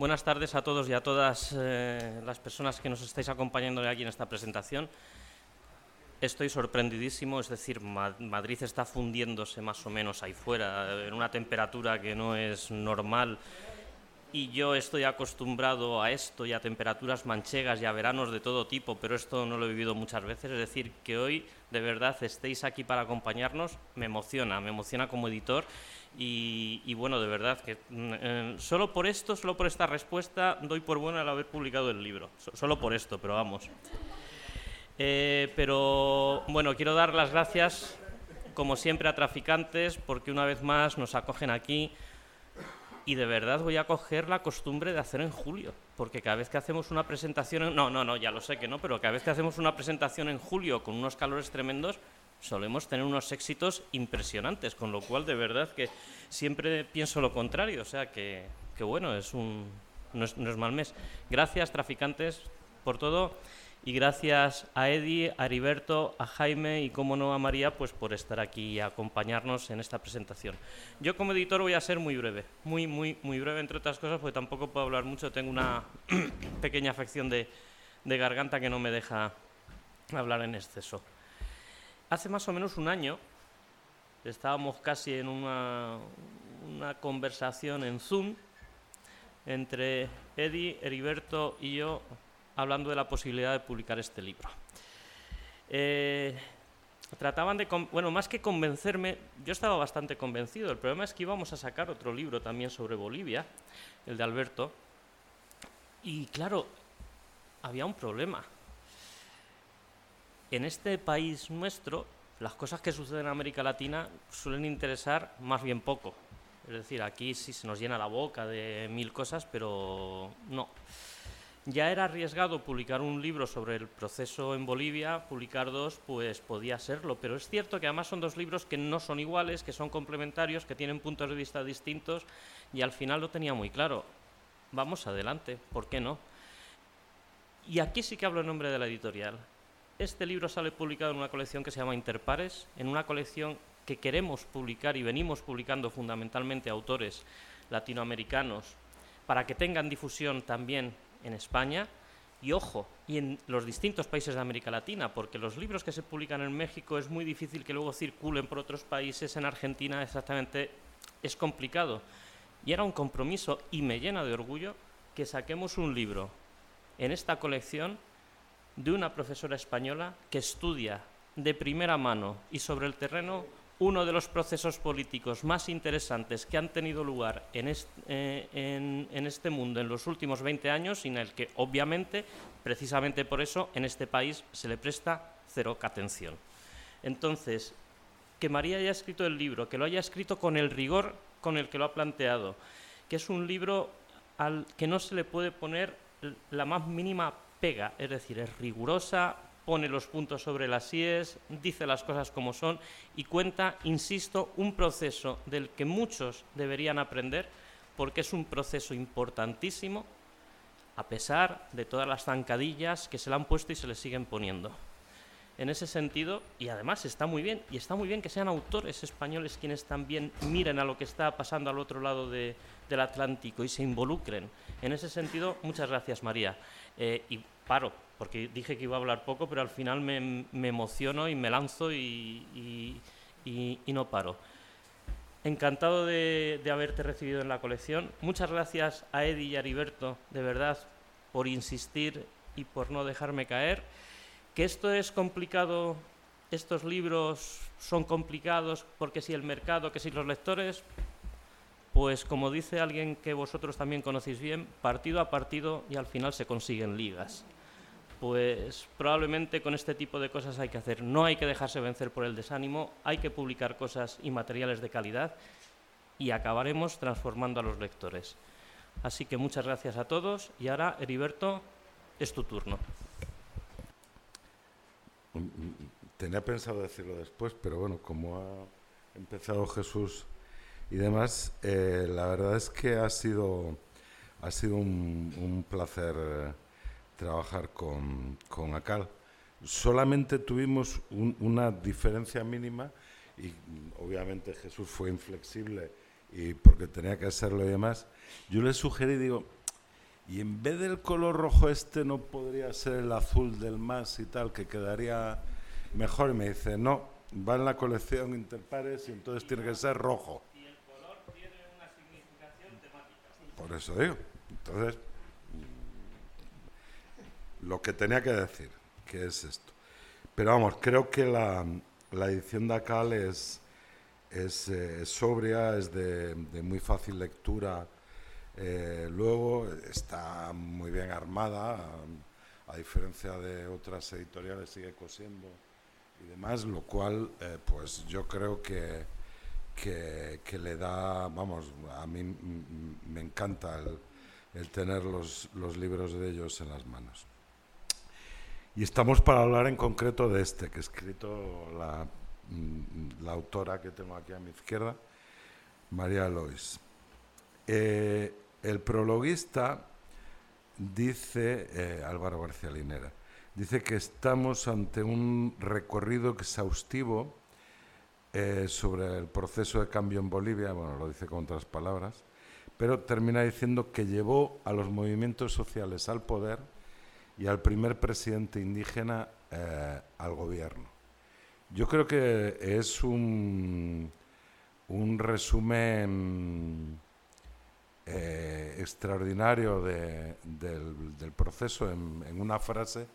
Buenas tardes a todos y a todas eh, las personas que nos estáis acompañando aquí en esta presentación. Estoy sorprendidísimo, es decir, Madrid está fundiéndose más o menos ahí fuera, en una temperatura que no es normal y yo estoy acostumbrado a esto y a temperaturas manchegas y a veranos de todo tipo, pero esto no lo he vivido muchas veces. Es decir, que hoy de verdad estéis aquí para acompañarnos me emociona, me emociona como editor y, bueno, de verdad que mm, eh, solo por esto, solo por esta respuesta doy por bueno el haber publicado el libro. solo por esto, pero vamos. Eh, pero bueno, quiero dar las gracias como siempre a Traficantes porque una vez más nos acogen aquí y de verdad voy a coger la costumbre de hacer en julio, porque cada vez que hacemos una presentación, no, no, no, ya lo sé que no, pero cada vez que hacemos una presentación en julio con unos calores tremendos, solemos tener unos éxitos impresionantes, con lo cual de verdad que siempre pienso lo contrario, o sea que, que bueno, es un, no es mal mes. Gracias, traficantes, por todo. Y gracias a Eddie, a Heriberto, a Jaime y, como no, a María, pues por estar aquí y acompañarnos en esta presentación. Yo como editor voy a ser muy breve, muy, muy, muy breve, entre otras cosas, porque tampoco puedo hablar mucho. Tengo una pequeña afección de, de garganta que no me deja hablar en exceso. Hace más o menos un año estábamos casi en una, conversación en Zoom entre Eddie, Heriberto y yo hablando de la posibilidad de publicar este libro. Eh, trataban de, bueno, más que convencerme, yo estaba bastante convencido. El problema es que íbamos a sacar otro libro también sobre Bolivia, el de Alberto. Y claro, había un problema. En este país nuestro, las cosas que suceden en América Latina suelen interesar más bien poco. Es decir, aquí sí se nos llena la boca de mil cosas, pero no. Ya era arriesgado publicar un libro sobre el proceso en Bolivia, publicar dos, pues podía serlo, pero es cierto que además son dos libros que no son iguales, que son complementarios, que tienen puntos de vista distintos y al final lo tenía muy claro. Vamos adelante, ¿por qué no? Y aquí sí que hablo en nombre de la editorial. Este libro sale publicado en una colección que se llama Interpares, en una colección que queremos publicar y venimos publicando fundamentalmente autores latinoamericanos para que tengan difusión también en España y ojo, y en los distintos países de América Latina, porque los libros que se publican en México es muy difícil que luego circulen por otros países, en Argentina exactamente es complicado. Y era un compromiso y me llena de orgullo que saquemos un libro en esta colección de una profesora española que estudia de primera mano y sobre el terreno uno de los procesos políticos más interesantes que han tenido lugar eh, en este, mundo en los últimos 20 años y en el que, obviamente, precisamente por eso, en este país se le presta cero atención. Entonces, que María haya escrito el libro, que lo haya escrito con el rigor con el que lo ha planteado, que es un libro al que no se le puede poner la más mínima pega, es decir, es rigurosa, pone los puntos sobre las IES, dice las cosas como son y cuenta, insisto, un proceso del que muchos deberían aprender porque es un proceso importantísimo a pesar de todas las zancadillas que se le han puesto y se le siguen poniendo. En ese sentido, y además está muy bien, y está muy bien que sean autores españoles quienes también miren a lo que está pasando al otro lado del Atlántico y se involucren. En ese sentido, muchas gracias, María. Eh, y paro, porque dije que iba a hablar poco, pero al final me, emociono y me lanzo y, no paro. Encantado de, haberte recibido en la colección. Muchas gracias a Eddie y a Heriberto, de verdad, por insistir y por no dejarme caer. Que esto es complicado, estos libros son complicados porque si el mercado, que si los lectores, pues como dice alguien que vosotros también conocéis bien, partido a partido y al final se consiguen ligas pues probablemente con este tipo de cosas hay que hacer. No hay que dejarse vencer por el desánimo, hay que publicar cosas y materiales de calidad y acabaremos transformando a los lectores. Así que muchas gracias a todos y ahora, Heriberto, es tu turno. Tenía pensado decirlo después, pero bueno, como ha empezado Jesús y demás, eh, la verdad es que ha sido, ha sido un, placer. Trabajar con, con ACAL. Solamente tuvimos una diferencia mínima y obviamente Jesús fue inflexible y porque tenía que hacerlo y demás. Yo le sugerí, digo, y en vez del color rojo este no podría ser el azul del más y tal, que quedaría mejor. Y me dice, no, va en la colección Interpares y entonces tiene que ser rojo. Y el color tiene una significación temática. Por eso digo. Entonces, mm, lo que tenía que decir, que es esto. Pero vamos, creo que la, la edición de Acal es, eh, sobria, es de, muy fácil lectura. Eh, luego está muy bien armada, a, a, diferencia de otras editoriales, sigue cosiendo y demás, lo cual, eh, pues yo creo que, que, le da, vamos, a mí me encanta el, tener los, libros de ellos en las manos. Y estamos para hablar en concreto de este, que ha escrito la, mm, autora que tengo aquí a mi izquierda, María Lois. Eh, el prologuista dice, eh, Álvaro García Linera, dice que estamos ante un recorrido exhaustivo eh, sobre el proceso de cambio en Bolivia, bueno, lo dice con otras palabras, pero termina diciendo que llevó a los movimientos sociales al poder y al primer presidente indígena eh, al gobierno. Yo creo que es un, un resumen eh, extraordinario de, del, proceso en, una frase,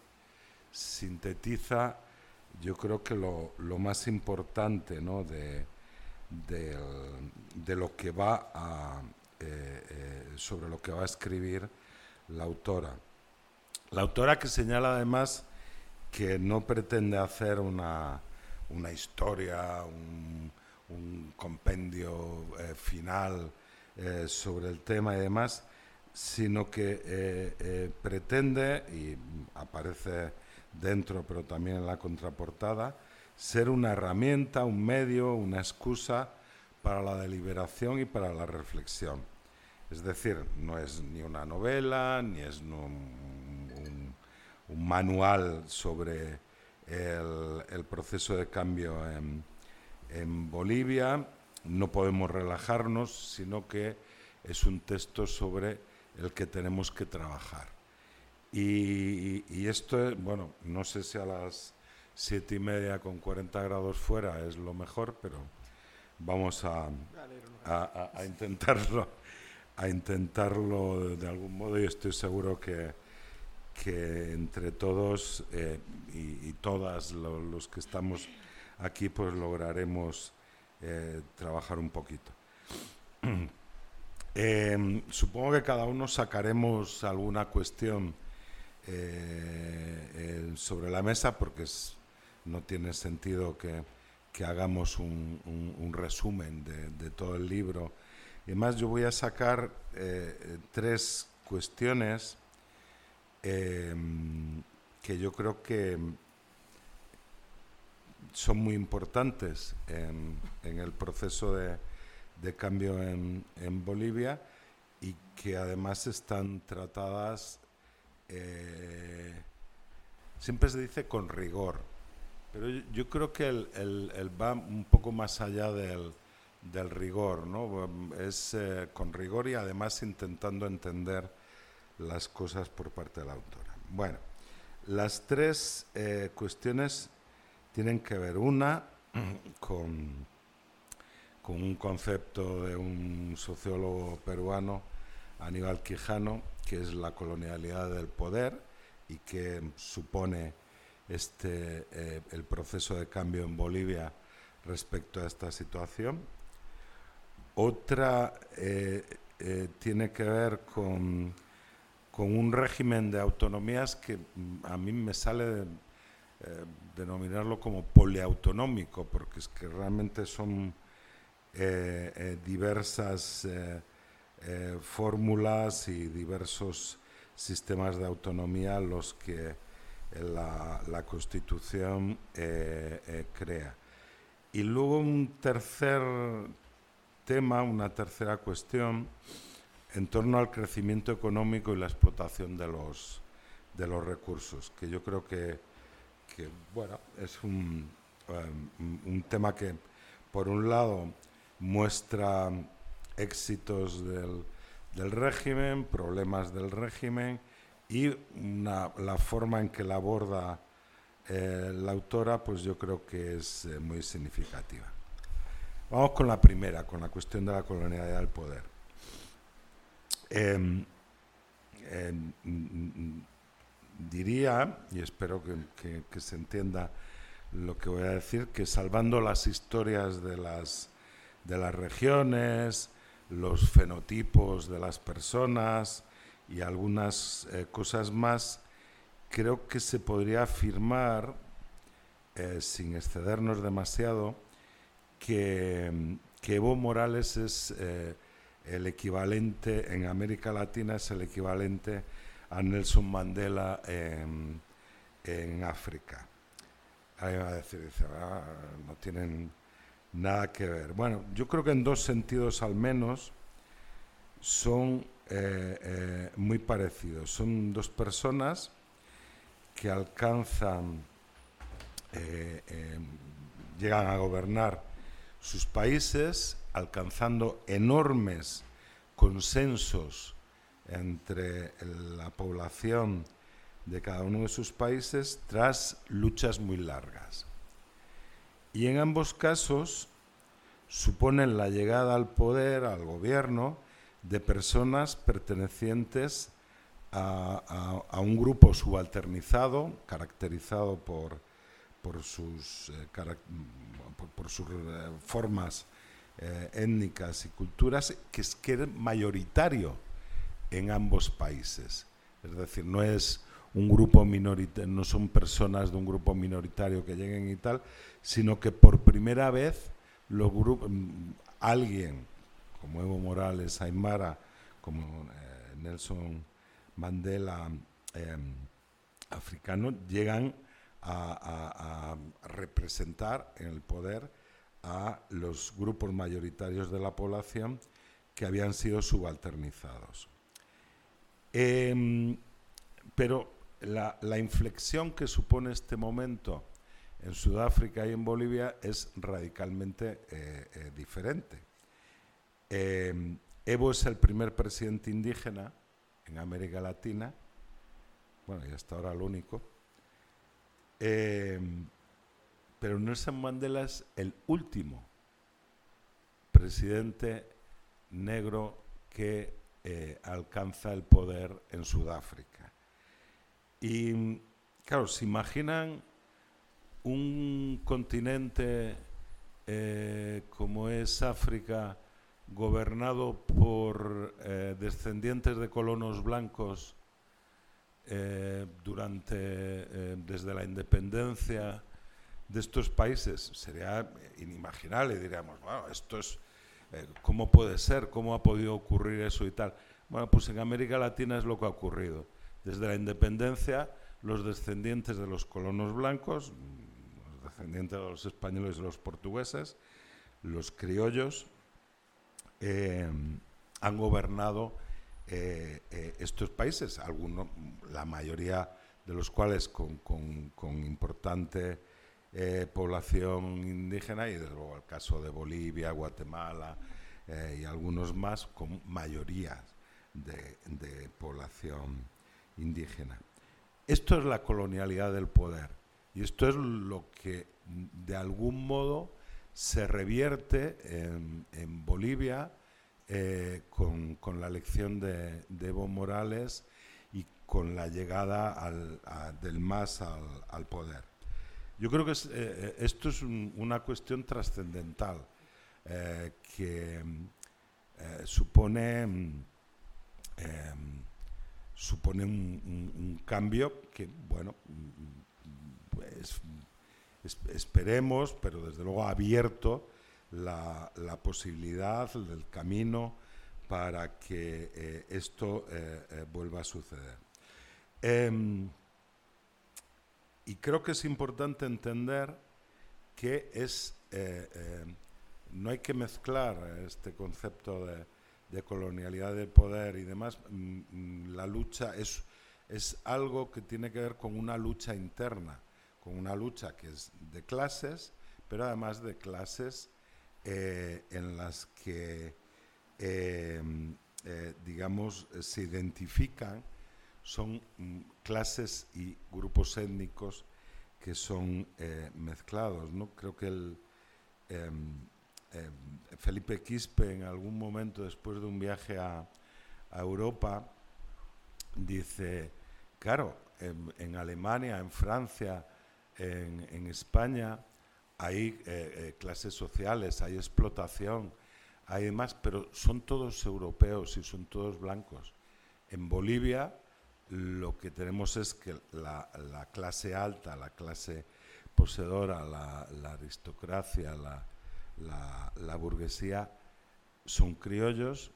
sintetiza yo creo que lo, lo más importante ¿no? de, de, de, lo que va a, eh, eh, sobre lo que va a escribir la autora. La autora que señala además que no pretende hacer una, una historia, un, compendio eh, final sobre el tema y demás, sino que pretende, y aparece dentro pero también en la contraportada, ser una herramienta, un medio, una excusa para la deliberación y para la reflexión. Es decir, no es ni una novela, ni es un, manual sobre el, proceso de cambio en, Bolivia. No podemos relajarnos, sino que es un texto sobre el que tenemos que trabajar. Y, y esto, bueno, no sé si a las siete y media con 40 grados fuera es lo mejor, pero vamos a, a, intentarlo a intentarlo de, algún modo y estoy seguro que, que entre todos eh, y, todas lo, los que estamos aquí pues lograremos eh, trabajar un poquito. eh, supongo que cada uno sacaremos alguna cuestión eh, sobre la mesa porque no tiene sentido que, hagamos un, resumen de, todo el libro. Y además yo voy a sacar eh, tres cuestiones eh, que yo creo que son muy importantes en, el proceso de, cambio en, Bolivia y que además están tratadas, eh, siempre se dice con rigor, pero yo, creo que el va un poco más allá del del rigor, ¿no? Es eh, con rigor y además intentando entender las cosas por parte de la autora. Bueno, las tres eh, cuestiones tienen que ver una con, con un concepto de un sociólogo peruano, Aníbal Quijano, que es la colonialidad del poder y que supone este, eh, el proceso de cambio en Bolivia respecto a esta situación. Otra eh, eh, tiene que ver con, con, un régimen de autonomías que mm, a mí me sale de, denominarlo como poliautonómico, porque es que realmente son diversas eh, fórmulas y diversos sistemas de autonomía los que la, la Constitución crea. Y luego un tercer tema, una tercera cuestión, en torno al crecimiento económico y la explotación de los, de los recursos, que yo creo que, bueno, es un, un tema que, por un lado, muestra éxitos del, del régimen, problemas del régimen y la forma en que la aborda eh, la autora, pues yo creo que es eh, muy significativa. Vamos con la primera, con la cuestión de la colonialidad del poder. Em, diría, y espero que, se entienda lo que voy a decir, que salvando las historias de las, de las regiones, los fenotipos de las personas y algunas eh, cosas más, creo que se podría afirmar, eh, sin excedernos demasiado, que, Evo Morales es eh, el equivalente, en América Latina es el equivalente a Nelson Mandela en, África. Ahí va a decir, ah, no tienen nada que ver. Bueno, yo creo que en dos sentidos al menos son eh, muy parecidos. Son dos personas que alcanzan, eh, llegan a gobernar sus países, alcanzando enormes consensos entre la población de cada uno de sus países tras luchas muy largas. Y en ambos casos suponen la llegada al poder, al gobierno, de personas pertenecientes a, un grupo subalternizado, caracterizado por, sus, eh, eh, formas eh, étnicas y culturas, que es, que mayoritario en ambos países. Es decir, no es un grupo minoritario, no son personas de un grupo minoritario que lleguen y tal, sino que por primera vez los grupos, mm, alguien como Evo Morales, Aymara, como Nelson Mandela em, africano llegan a, representar en el poder a los grupos mayoritarios de la población que habían sido subalternizados. Em, pero la, inflexión que supone este momento en Sudáfrica y en Bolivia es radicalmente eh, eh, diferente. Em, Evo es el primer presidente indígena en América Latina, bueno, y hasta ahora lo único. Eh, pero Nelson Mandela es el último presidente negro que eh, alcanza el poder en Sudáfrica. Y claro, se imaginan un continente eh, como es África, gobernado por eh, descendientes de colonos blancos eh, durante desde la independencia de estos países. Sería inimaginable diríamos bueno esto es cómo puede ser cómo ha podido ocurrir eso y tal bueno pues en América Latina es lo que ha ocurrido desde la independencia los descendientes de los colonos blancos los descendientes de los españoles y los portugueses los criollos eh, han gobernado eh, eh, estos países, algunos, la mayoría de los cuales con, importante población indígena y desde luego el caso de Bolivia, Guatemala y algunos más con mayoría de, de población indígena. Esto es la colonialidad del poder y esto es lo que de algún modo se revierte en, Bolivia eh, con, la elección de, Evo Morales y con la llegada del MAS al, poder. Yo creo que eh, esto es una cuestión trascendental eh, que supone, supone un, cambio que, bueno, es esperemos, pero desde luego ha abierto la, posibilidad, del camino para que eh, esto eh, eh, vuelva a suceder. Em, y creo que es importante entender que es, no hay que mezclar este concepto de, de, colonialidad de poder y demás. Mm, mm, la lucha es, es algo que tiene que ver con una lucha interna con una lucha que es de clases, pero además de clases eh, en las que em, digamos, se identifican son mm, clases y grupos étnicos que son mezclados. ¿no? Creo que el, em, Felipe Quispe en algún momento después de un viaje a, Europa dice, claro, en, Alemania, en Francia, en, España hay eh, eh, clases sociales, hay explotación, hay demás, pero son todos europeos y son todos blancos. En Bolivia lo que tenemos es que la, clase alta, la clase poseedora, la, aristocracia, la, burguesía son criollos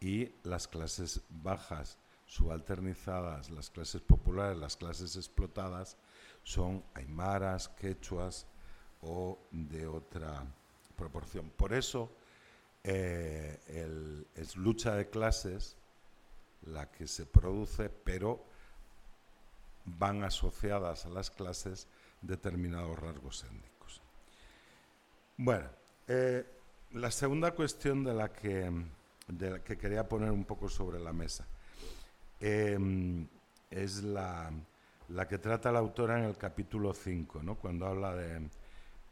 y las clases bajas, subalternizadas, las clases populares, las clases explotadas, son aymaras, quechuas o de otra proporción. Por eso eh, es lucha de clases la que se produce, pero van asociadas a las clases determinados rasgos étnicos. Bueno, eh, la segunda cuestión de la, que, que quería poner un poco sobre la mesa em, es la, que trata la autora en el capítulo 5, ¿no? cuando habla de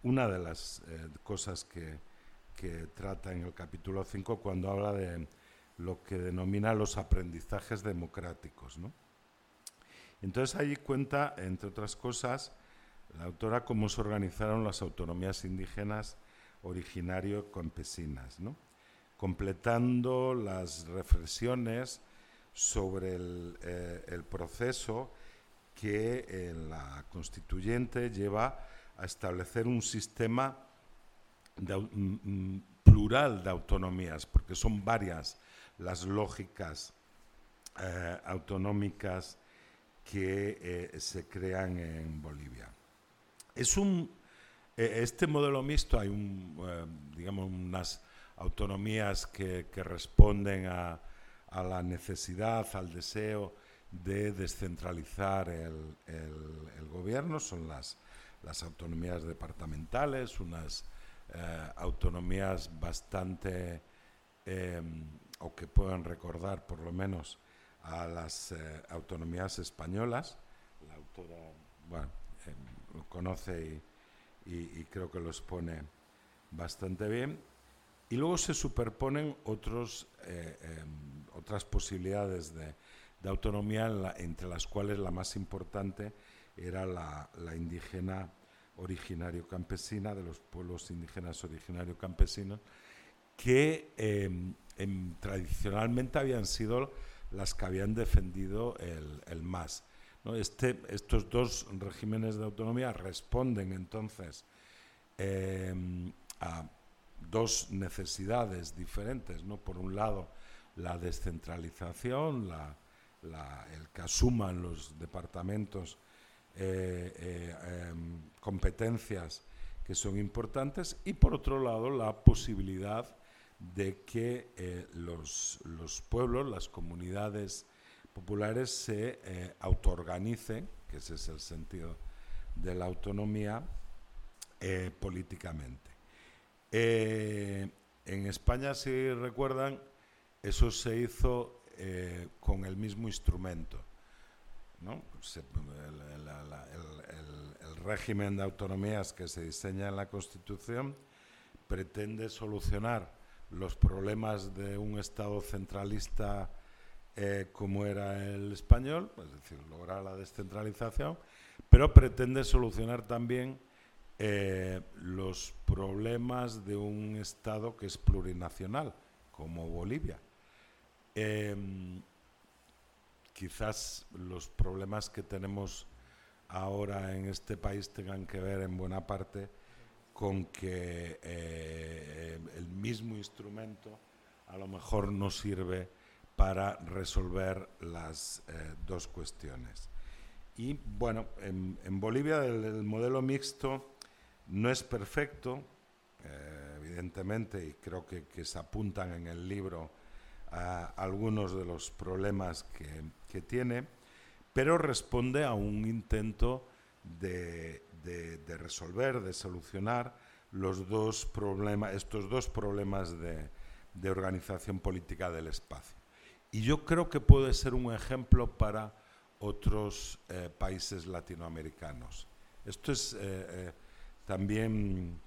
una de las eh, cosas que, que trata en el capítulo 5, cuando habla de lo que denomina los aprendizajes democráticos. Entonces allí cuenta, entre otras cosas, la autora cómo se organizaron las autonomías indígenas originario-campesinas, completando las reflexiones sobre el, eh, proceso que en la constituyente lleva a establecer un sistema plural de autonomías, porque son varias las lógicas eh, autonómicas que eh, se crean en Bolivia. Es un, eh, este modelo mixto, hay digamos, unas autonomías que, responden a, la necesidad, al deseo de descentralizar el, gobierno, son las, las autonomías departamentales, unas autonomías bastante em, o que puedan recordar por lo menos a las eh, autonomías españolas. La autora bueno, eh, lo conoce y, creo que lo expone bastante bien. Y luego se superponen otros, eh, em, otras posibilidades de, autonomía, entre las cuales la más importante era la, indígena originario campesina, de los pueblos indígenas originario campesinos, que em, em, tradicionalmente habían sido las que habían defendido el, MAS. Este, estos dos regímenes de autonomía responden entonces em, a dos necesidades diferentes. ¿no? Por un lado, la descentralización, el que asuman los departamentos eh, eh, competencias que son importantes y por otro lado la posibilidad de que eh, los, pueblos, las comunidades populares se eh, autoorganicen, que ese es el sentido de la autonomía, eh, políticamente. en España, si recuerdan, eso se hizo con el mismo instrumento. el régimen de autonomías que se diseña en la Constitución pretende solucionar los problemas de un Estado centralista eh, como era el español, es decir, lograr la descentralización, pero pretende solucionar también eh, los problemas de un Estado que es plurinacional, como Bolivia. Em, quizás los problemas que tenemos ahora en este país tengan que ver en buena parte con que eh, el mismo instrumento a lo mejor no sirve para resolver las eh, dos cuestiones. Y bueno, en, Bolivia el, modelo mixto no es perfecto, eh, evidentemente, y creo que, se apuntan en el libro a algunos de los problemas que, que tiene, pero responde a un intento de, de, resolver, de solucionar los dos problemas, estos dos problemas de, organización política del espacio. Y yo creo que puede ser un ejemplo para otros eh, países latinoamericanos. Esto es eh, también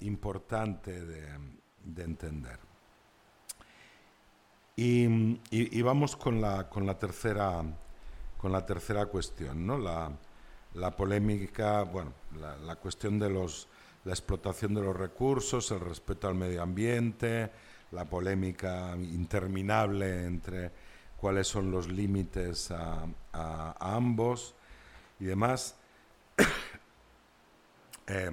importante de, entender. Y, vamos con la, con la, tercera, con la tercera cuestión, ¿no? la, la polémica, bueno, la, cuestión de los, la explotación de los recursos, el respeto al medio ambiente, la polémica interminable entre cuáles son los límites a, ambos y demás. Eh,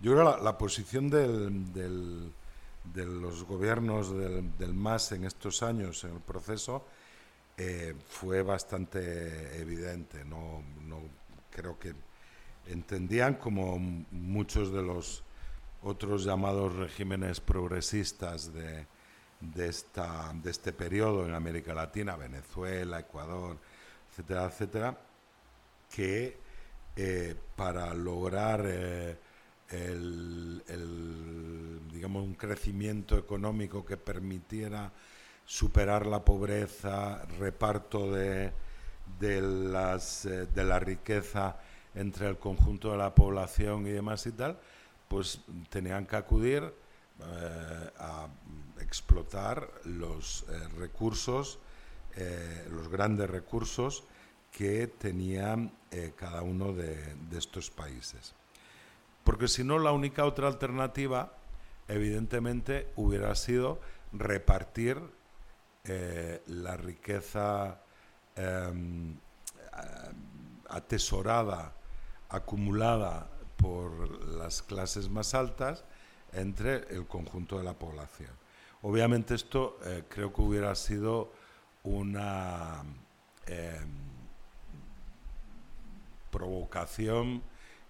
yo creo que la, posición del, de los gobiernos del, del, MAS en estos años en el proceso eh, fue bastante evidente. No creo que entendían, como muchos de los otros llamados regímenes progresistas de, de, esta, de este periodo en América Latina, Venezuela, Ecuador, etcétera, etcétera, que eh, para lograr eh, el, digamos, un crecimiento económico que permitiera superar la pobreza, reparto de, de, las, eh, de la riqueza entre el conjunto de la población y demás y tal, pues tenían que acudir eh, a explotar los eh, recursos, los grandes recursos que tenían cada uno de, de, estos países. Porque si no, la única otra alternativa, evidentemente, hubiera sido repartir la riqueza Em, atesorada, acumulada por las clases más altas entre el conjunto de la población. Obviamente esto eh, creo que hubiera sido una em, provocación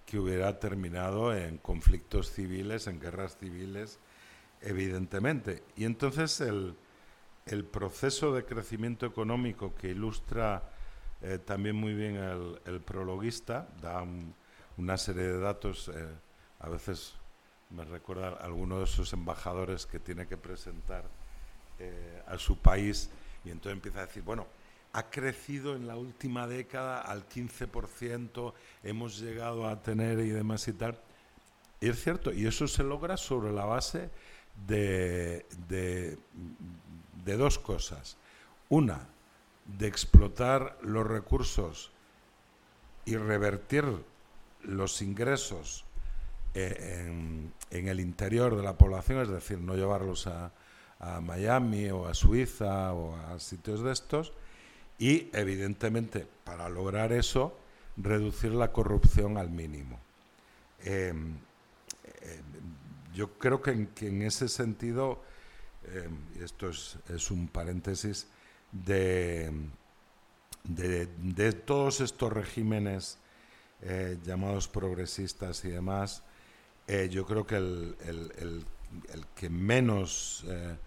que hubiera terminado en conflictos civiles, en guerras civiles, evidentemente. Y entonces el, el proceso de crecimiento económico que ilustra eh, también muy bien el, prologuista, da una serie de datos, eh, a veces me recuerda alguno de esos embajadores que tiene que presentar eh, a su país y entonces empieza a decir, bueno, ha crecido en la última década al 15%, hemos llegado a tener y demás y tal. Y es cierto, y eso se logra sobre la base de de dos cosas. Una, de explotar los recursos y revertir los ingresos eh, en, el interior de la población, es decir, no llevarlos a, Miami o a Suiza o a sitios de estos, y evidentemente para lograr eso, reducir la corrupción al mínimo. Em, em, yo creo que en ese sentido Em, esto es, un paréntesis, de, de, todos estos regímenes eh, llamados progresistas y demás, eh, yo creo que el, que menos eh,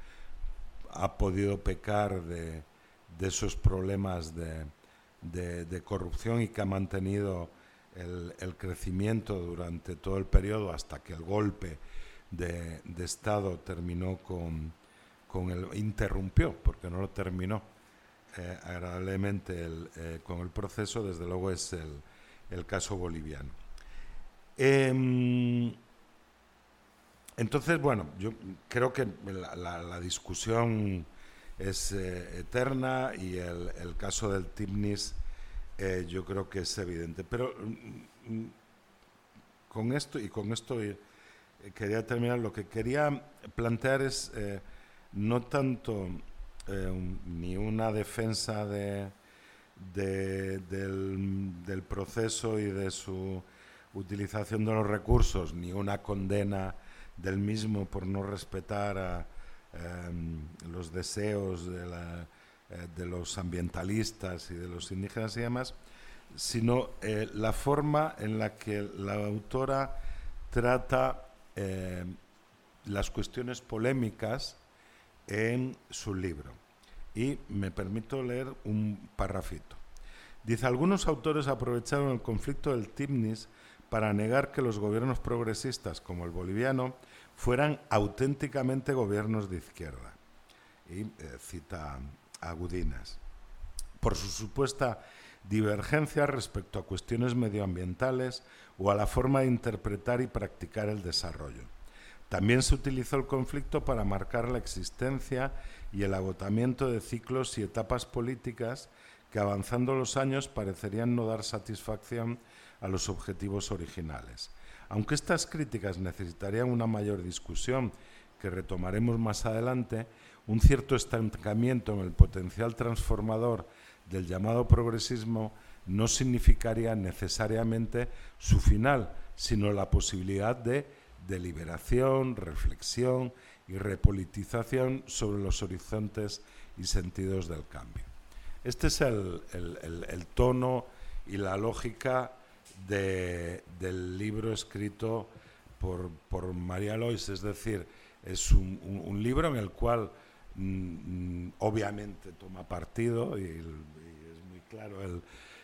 ha podido pecar de, esos problemas de, corrupción y que ha mantenido el, crecimiento durante todo el periodo hasta que el golpe de, Estado terminó con, con el, interrumpió, porque no lo terminó. Agradablemente con el proceso, desde luego es el, el caso boliviano. Em, entonces, bueno, yo creo que la, discusión es eh, eterna y el, caso del TIPNIS yo creo que es evidente. Pero mm, mm, con esto, y con esto quería terminar, lo que quería plantear es no tanto eh, ni una defensa de, del, proceso y de su utilización de los recursos, ni una condena del mismo por no respetar em, los deseos de, eh, de, los ambientalistas y de los indígenas y demás, sino eh, la forma en la que la autora trata las cuestiones polémicas en su libro. Y me permito leer un parrafito. Dice, algunos autores aprovecharon el conflicto del Timnis para negar que los gobiernos progresistas, como el boliviano, fueran auténticamente gobiernos de izquierda. y eh, cita a. Por su supuesta divergencia respecto a cuestiones medioambientales o a la forma de interpretar y practicar el desarrollo. También se utilizó el conflicto para marcar la existencia y el agotamiento de ciclos y etapas políticas que avanzando los años parecerían no dar satisfacción a los objetivos originales. Aunque estas críticas necesitarían una mayor discusión que retomaremos más adelante, un cierto estancamiento en el potencial transformador del llamado progresismo no significaría necesariamente su final, sino la posibilidad de deliberación, reflexión y repolitización sobre los horizontes y sentidos del cambio. Este es el, tono y la lógica del libro escrito por, María Lois, es decir, es un, libro en el cual mm, mm, obviamente toma partido y, es muy claro el,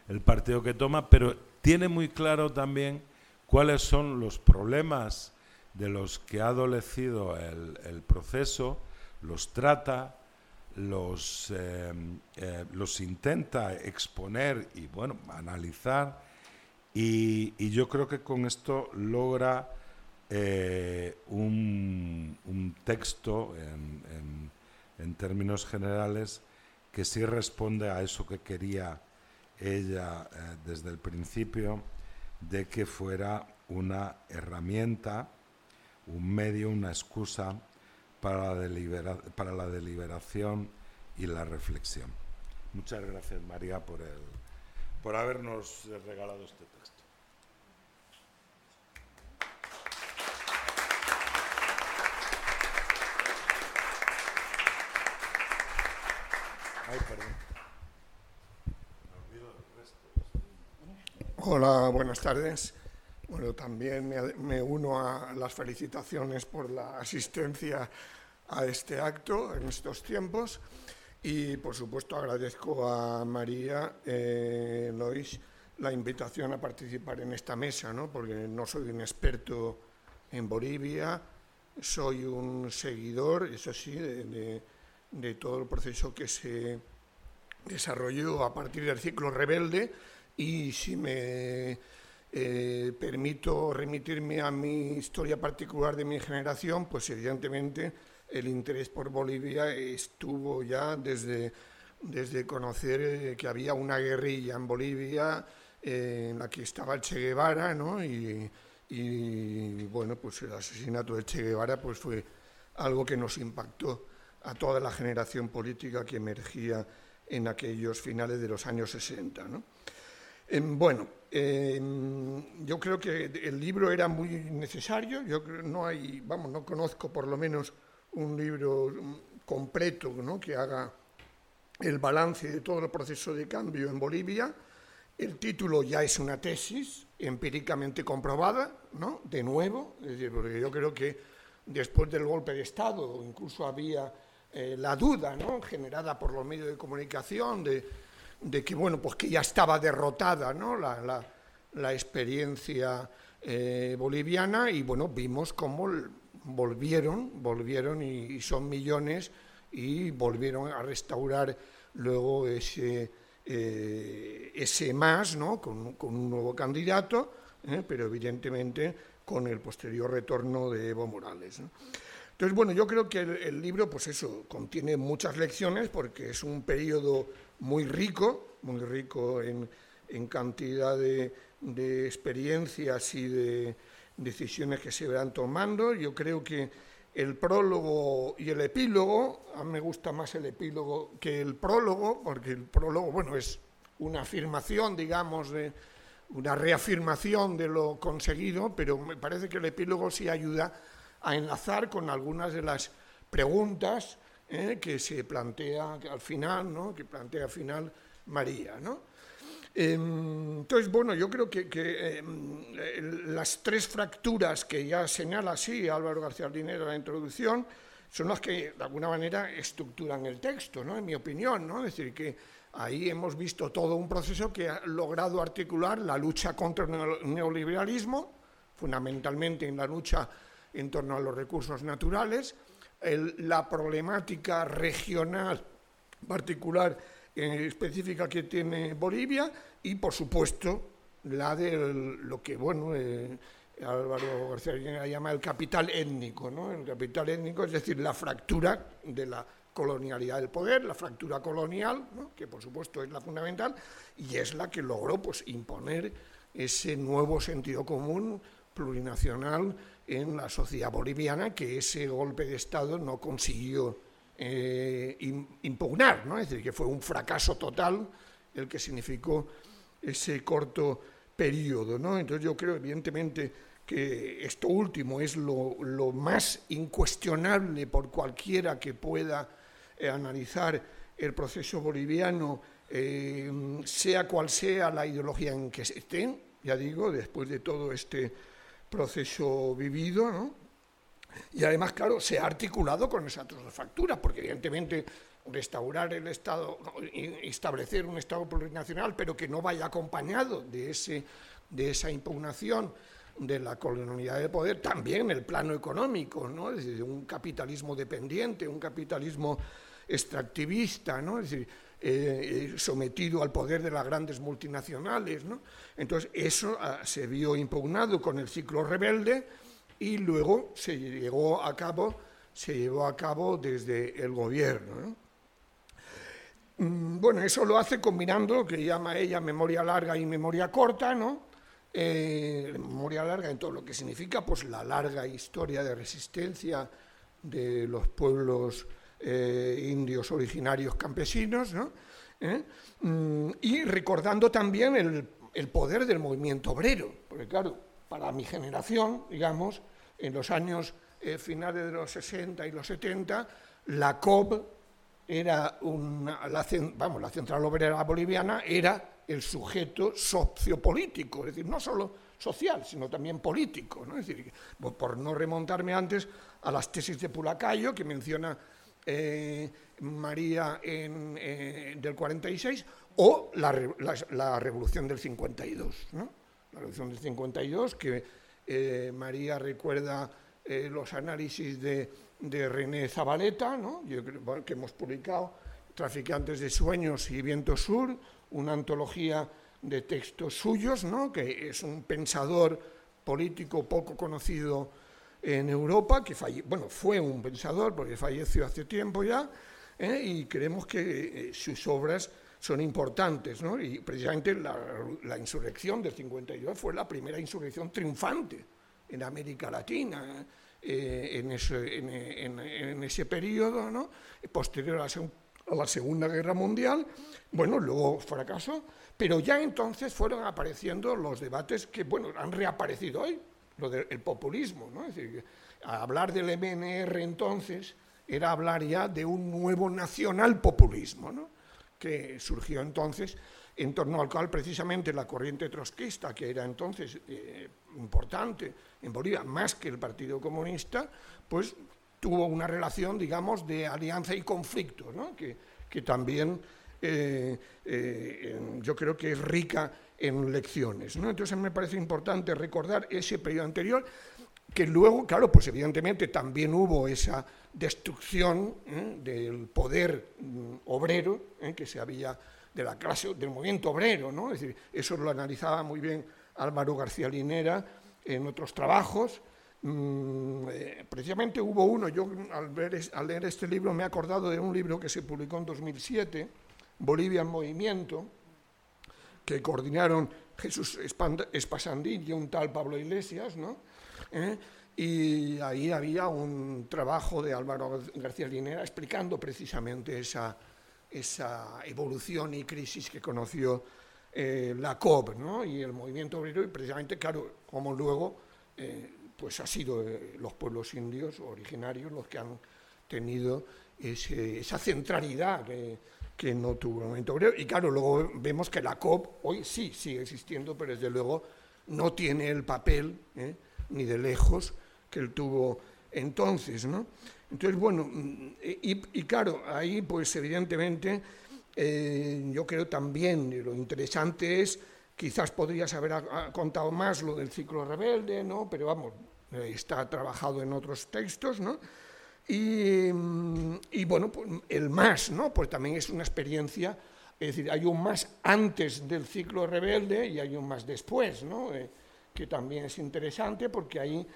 el partido que toma, pero tiene muy claro también cuáles son los problemas de los que ha adolecido el, proceso, los trata, los, eh, eh, los intenta exponer y bueno, analizar. Y, yo creo que con esto logra eh, un, texto en, en, términos generales que sí responde a eso que quería ella desde el principio, de que fuera una herramienta un medio, una excusa para la, para la deliberación y la reflexión. Muchas gracias María por, el, por habernos regalado este texto. Hola, buenas tardes. Bueno, también me, uno a las felicitaciones por la asistencia a este acto en estos tiempos y, por supuesto, agradezco a María eh, Lois la invitación a participar en esta mesa, ¿no? porque no soy un experto en Bolivia, soy un seguidor, eso sí, de, de todo el proceso que se desarrolló a partir del ciclo rebelde y si me eh, permito remitirme a mi historia particular de mi generación, pues evidentemente el interés por Bolivia estuvo ya desde, desde conocer eh, que había una guerrilla en Bolivia eh, en la que estaba Che Guevara, ¿no? Y, bueno, pues el asesinato del Che Guevara pues fue algo que nos impactó a toda la generación política que emergía en aquellos finales de los años 60. ¿no? Em, bueno, em, yo creo que el libro era muy necesario. Yo no hay, vamos, no conozco por lo menos un libro completo que haga el balance de todo el proceso de cambio en Bolivia. El título ya es una tesis empíricamente comprobada, ¿no? De nuevo, porque yo creo que después del golpe de Estado incluso había eh, la duda, ¿no? Generada por los medios de comunicación de de que, bueno, pues que ya estaba derrotada ¿no? la, la, experiencia eh, boliviana y, bueno, vimos cómo volvieron, volvieron y, son millones y volvieron a restaurar luego ese, eh, ese más, ¿no? Con, con, un nuevo candidato, ¿eh? pero evidentemente con el posterior retorno de Evo Morales. Entonces, bueno, yo creo que el, el, libro, pues eso, contiene muchas lecciones porque es un periodo muy rico, muy rico en, cantidad de, experiencias y de decisiones que se verán tomando. Yo creo que el prólogo y el epílogo, a mí me gusta más el epílogo que el prólogo, porque el prólogo, bueno, es una afirmación, digamos, de una reafirmación de lo conseguido, pero me parece que el epílogo sí ayuda a enlazar con algunas de las preguntas ¿eh? que se plantea al final, ¿no? que plantea al final María. ¿no? Em, entonces, bueno, yo creo que, em, las tres fracturas que ya señala así Álvaro García Dinero en la introducción son las que de alguna manera estructuran el texto, ¿no? en mi opinión. ¿no? Es decir, que ahí hemos visto todo un proceso que ha logrado articular la lucha contra el neoliberalismo, fundamentalmente en la lucha en torno a los recursos naturales, la problemática regional particular específica que tiene Bolivia y, por supuesto, la de lo que, bueno, eh, Álvaro García llama el capital étnico, ¿no? El capital étnico, es decir, la fractura de la colonialidad del poder, la fractura colonial, que por supuesto es la fundamental, y es la que logró pues, imponer ese nuevo sentido común plurinacional en la sociedad boliviana que ese golpe de Estado no consiguió eh, impugnar, ¿no? es decir, que fue un fracaso total el que significó ese corto periodo. ¿no? Entonces yo creo, evidentemente, que esto último es lo, más incuestionable por cualquiera que pueda eh, analizar el proceso boliviano, eh, sea cual sea la ideología en que estén, ya digo, después de todo este proceso vivido, ¿no? Y además, claro, se ha articulado con esa factura, porque evidentemente restaurar el Estado, establecer un Estado plurinacional, pero que no vaya acompañado de, ese, de esa impugnación de la colonialidad de poder, también el plano económico, ¿no? es decir, un capitalismo dependiente, un capitalismo extractivista, ¿no? es decir, eh, sometido al poder de las grandes multinacionales. Entonces, eso ah, se vio impugnado con el ciclo rebelde y luego se llegó a cabo, se llevó a cabo desde el gobierno. Mm, bueno, eso lo hace combinando lo que llama ella memoria larga y memoria corta, ¿no? Eh, memoria larga en todo lo que significa pues la larga historia de resistencia de los pueblos eh, indios originarios campesinos, ¿no? ¿Eh? Mm, y recordando también el, poder del movimiento obrero, porque claro, para mi generación, digamos, en los años eh, finales de los 60 y los 70, la COB era una, la, vamos, la Central Obrera Boliviana era el sujeto sociopolítico, es decir, no solo social, sino también político. ¿no? Es decir, por no remontarme antes a las tesis de Pulacayo, que menciona eh, María eh, del 46 o la, revolución del 52. ¿no? La revolución del 52 que eh, María recuerda los análisis de, de, René Zabaleta, ¿no? que hemos publicado, Traficantes de Sueños y Viento Sur, una antología de textos suyos, ¿no? que es un pensador político poco conocido en Europa, que bueno, fue un pensador porque falleció hace tiempo ya, ¿eh? y creemos que eh, sus obras son importantes, ¿no? y precisamente la, insurrección del 52 fue la primera insurrección triunfante en América Latina eh, en, ese, en, ese, periodo, ¿no? posterior a la, a la Segunda Guerra Mundial, bueno, luego fracasó, pero ya entonces fueron apareciendo los debates que, bueno, han reaparecido hoy, lo del populismo. ¿no? Decir, hablar del MNR entonces era hablar ya de un nuevo nacional populismo, ¿no? que surgió entonces en torno al cual precisamente la corriente trotskista, que era entonces eh, importante en Bolivia, más que el Partido Comunista, pues tuvo una relación, digamos, de alianza y conflicto, ¿no? que, que, también eh, eh, yo creo que es rica en lecciones. Entonces me parece importante recordar ese periodo anterior, que luego, claro, pues evidentemente también hubo esa destrucción ¿eh? del poder mm, obrero ¿eh? que se había de la clase del movimiento obrero, ¿no? Es decir, eso lo analizaba muy bien Álvaro García Linera en otros trabajos. Mm, eh, precisamente hubo uno, yo al, al leer este libro me he acordado de un libro que se publicó en 2007, Bolivia en Movimiento, que coordinaron Jesús Espasandín y un tal Pablo Iglesias, ¿no? ¿Eh? Y ahí había un trabajo de Álvaro García Linera explicando precisamente esa, esa evolución y crisis que conoció eh, la COB ¿no? y el movimiento obrero, y precisamente, claro, como luego eh, pues ha sido los pueblos indios originarios los que han tenido esa centralidad que no tuvo momento obrero. Y claro, luego vemos que la COP hoy sí sigue existiendo, pero desde luego no tiene el papel, ¿eh? ni de lejos, que él tuvo entonces. ¿no? Entonces, bueno, mm, y, claro, ahí pues evidentemente eh, yo creo también lo interesante es, quizás podrías haber contado más lo del ciclo rebelde, ¿no? pero vamos, está trabajado en otros textos, ¿no? Y, mm, y, bueno, pues el más, ¿no? Pues también es una experiencia, es decir, hay un más antes del ciclo rebelde y hay un más después, ¿no? Eh, que también es interesante porque ahí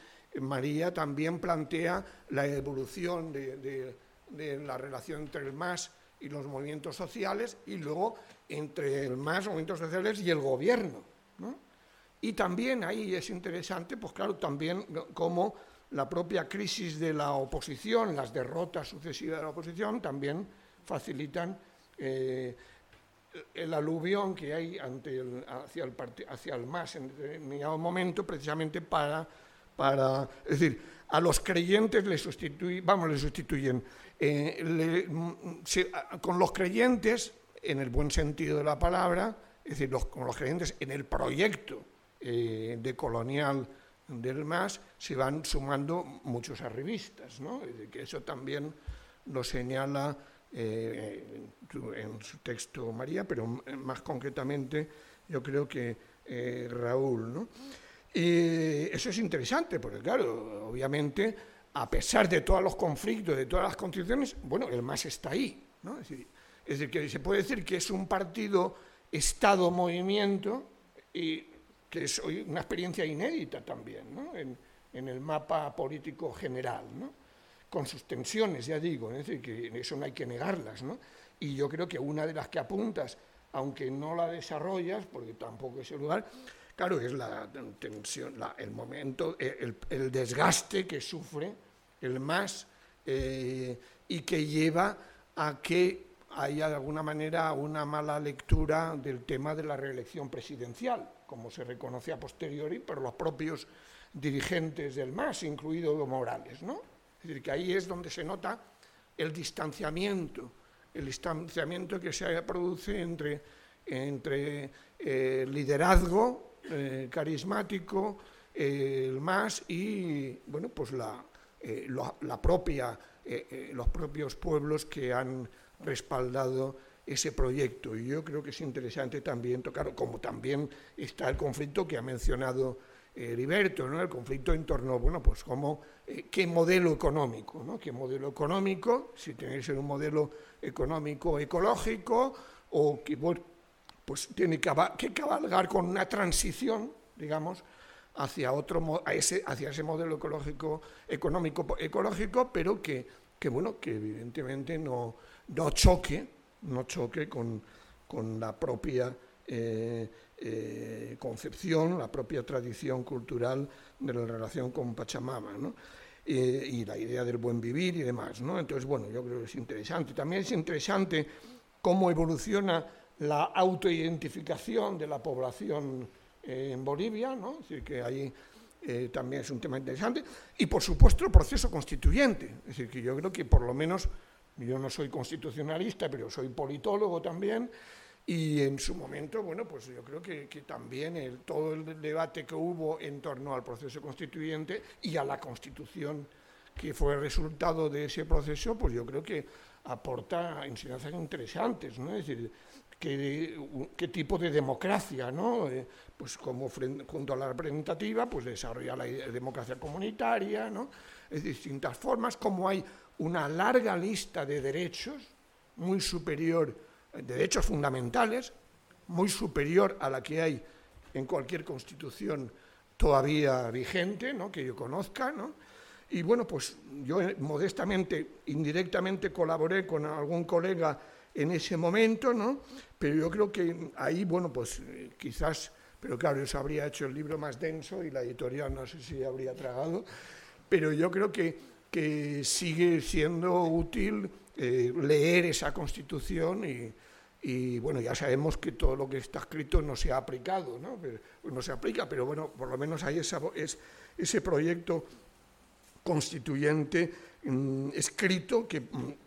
María también plantea la evolución de, de, de la relación entre el más y los movimientos sociales y luego entre el más, movimientos sociales y el gobierno, ¿no? Y también ahí es interesante, pues claro, también cómo la propia crisis de la oposición, las derrotas sucesivas de la oposición, también facilitan eh, el aluvión que hay hacia, el hacia MAS en determinado momento, precisamente para, para es decir, a los creyentes le sustituyen, vamos, le sustituyen, eh, con los creyentes, en el buen sentido de la palabra, es decir, los, con los creyentes en el proyecto eh, de MAS se van sumando muchos arribistas, ¿no? que eso también lo señala eh, en su texto María, pero más concretamente yo creo que eh, Raúl. ¿no? Y eso es interesante, porque claro, obviamente, a pesar de todos los conflictos, de todas las constituciones, bueno, el MAS está ahí. ¿no? Es decir, que se puede decir que es un partido Estado-movimiento y que es una experiencia inédita también en, el mapa político general, con sus tensiones, ya digo, es decir, que eso no hay que negarlas. ¿no? Y yo creo que una de las que apuntas, aunque no la desarrollas, porque tampoco es el lugar, claro, es la tensión, el momento, el, el, desgaste que sufre el MAS eh, y que lleva a que haya de alguna manera una mala lectura del tema de la reelección presidencial como se reconoce a posteriori por los propios dirigentes del MAS, incluido Evo Morales. ¿no? Es decir, que ahí es donde se nota el distanciamiento, el distanciamiento que se produce entre, entre eh, liderazgo eh, carismático, eh, el MAS y bueno, pues la, la, propia, los propios pueblos que han respaldado ese proyecto. Y yo creo que es interesante también tocar, como también está el conflicto que ha mencionado eh, Heriberto, ¿no? el conflicto en torno, bueno, pues cómo, eh, qué modelo económico, ¿no? qué modelo económico, si tiene que ser un modelo económico ecológico o que, pues tiene que, que cabalgar con una transición, digamos, hacia otro a ese, hacia ese modelo ecológico, económico ecológico, pero que, que bueno, que evidentemente no, no choque no choque con, con la propia eh, eh, concepción, la propia tradición cultural de la relación con Pachamama, ¿no? eh, y la idea del buen vivir y demás. ¿no? Entonces, bueno, yo creo que es interesante. También es interesante cómo evoluciona la autoidentificación de la población en Bolivia, ¿no? decir, que ahí también es un tema interesante, y por supuesto el proceso constituyente, es decir, que yo creo que por lo menos yo no soy constitucionalista, pero soy politólogo también, y en su momento, bueno, pues yo creo que, también todo el debate que hubo en torno al proceso constituyente y a la constitución que fue el resultado de ese proceso, pues yo creo que aporta enseñanzas interesantes, ¿no? Es decir, qué, tipo de democracia, ¿no? Eh, pues como junto a la representativa, pues desarrolla la democracia comunitaria, ¿no? Es distintas formas, como hay una larga lista de derechos muy superior, de derechos fundamentales, muy superior a la que hay en cualquier constitución todavía vigente, ¿no? que yo conozca, ¿no? Y bueno, pues yo modestamente, indirectamente colaboré con algún colega en ese momento, ¿no? Pero yo creo que ahí, bueno, pues quizás, pero claro, eso habría hecho el libro más denso y la editorial no sé si habría tragado, pero yo creo que que sigue siendo útil eh, leer esa Constitución y, bueno, ya sabemos que todo lo que está escrito no se ha aplicado, ¿no? No se aplica, pero bueno, por lo menos hay esa, es, ese proyecto constituyente mmm, escrito que,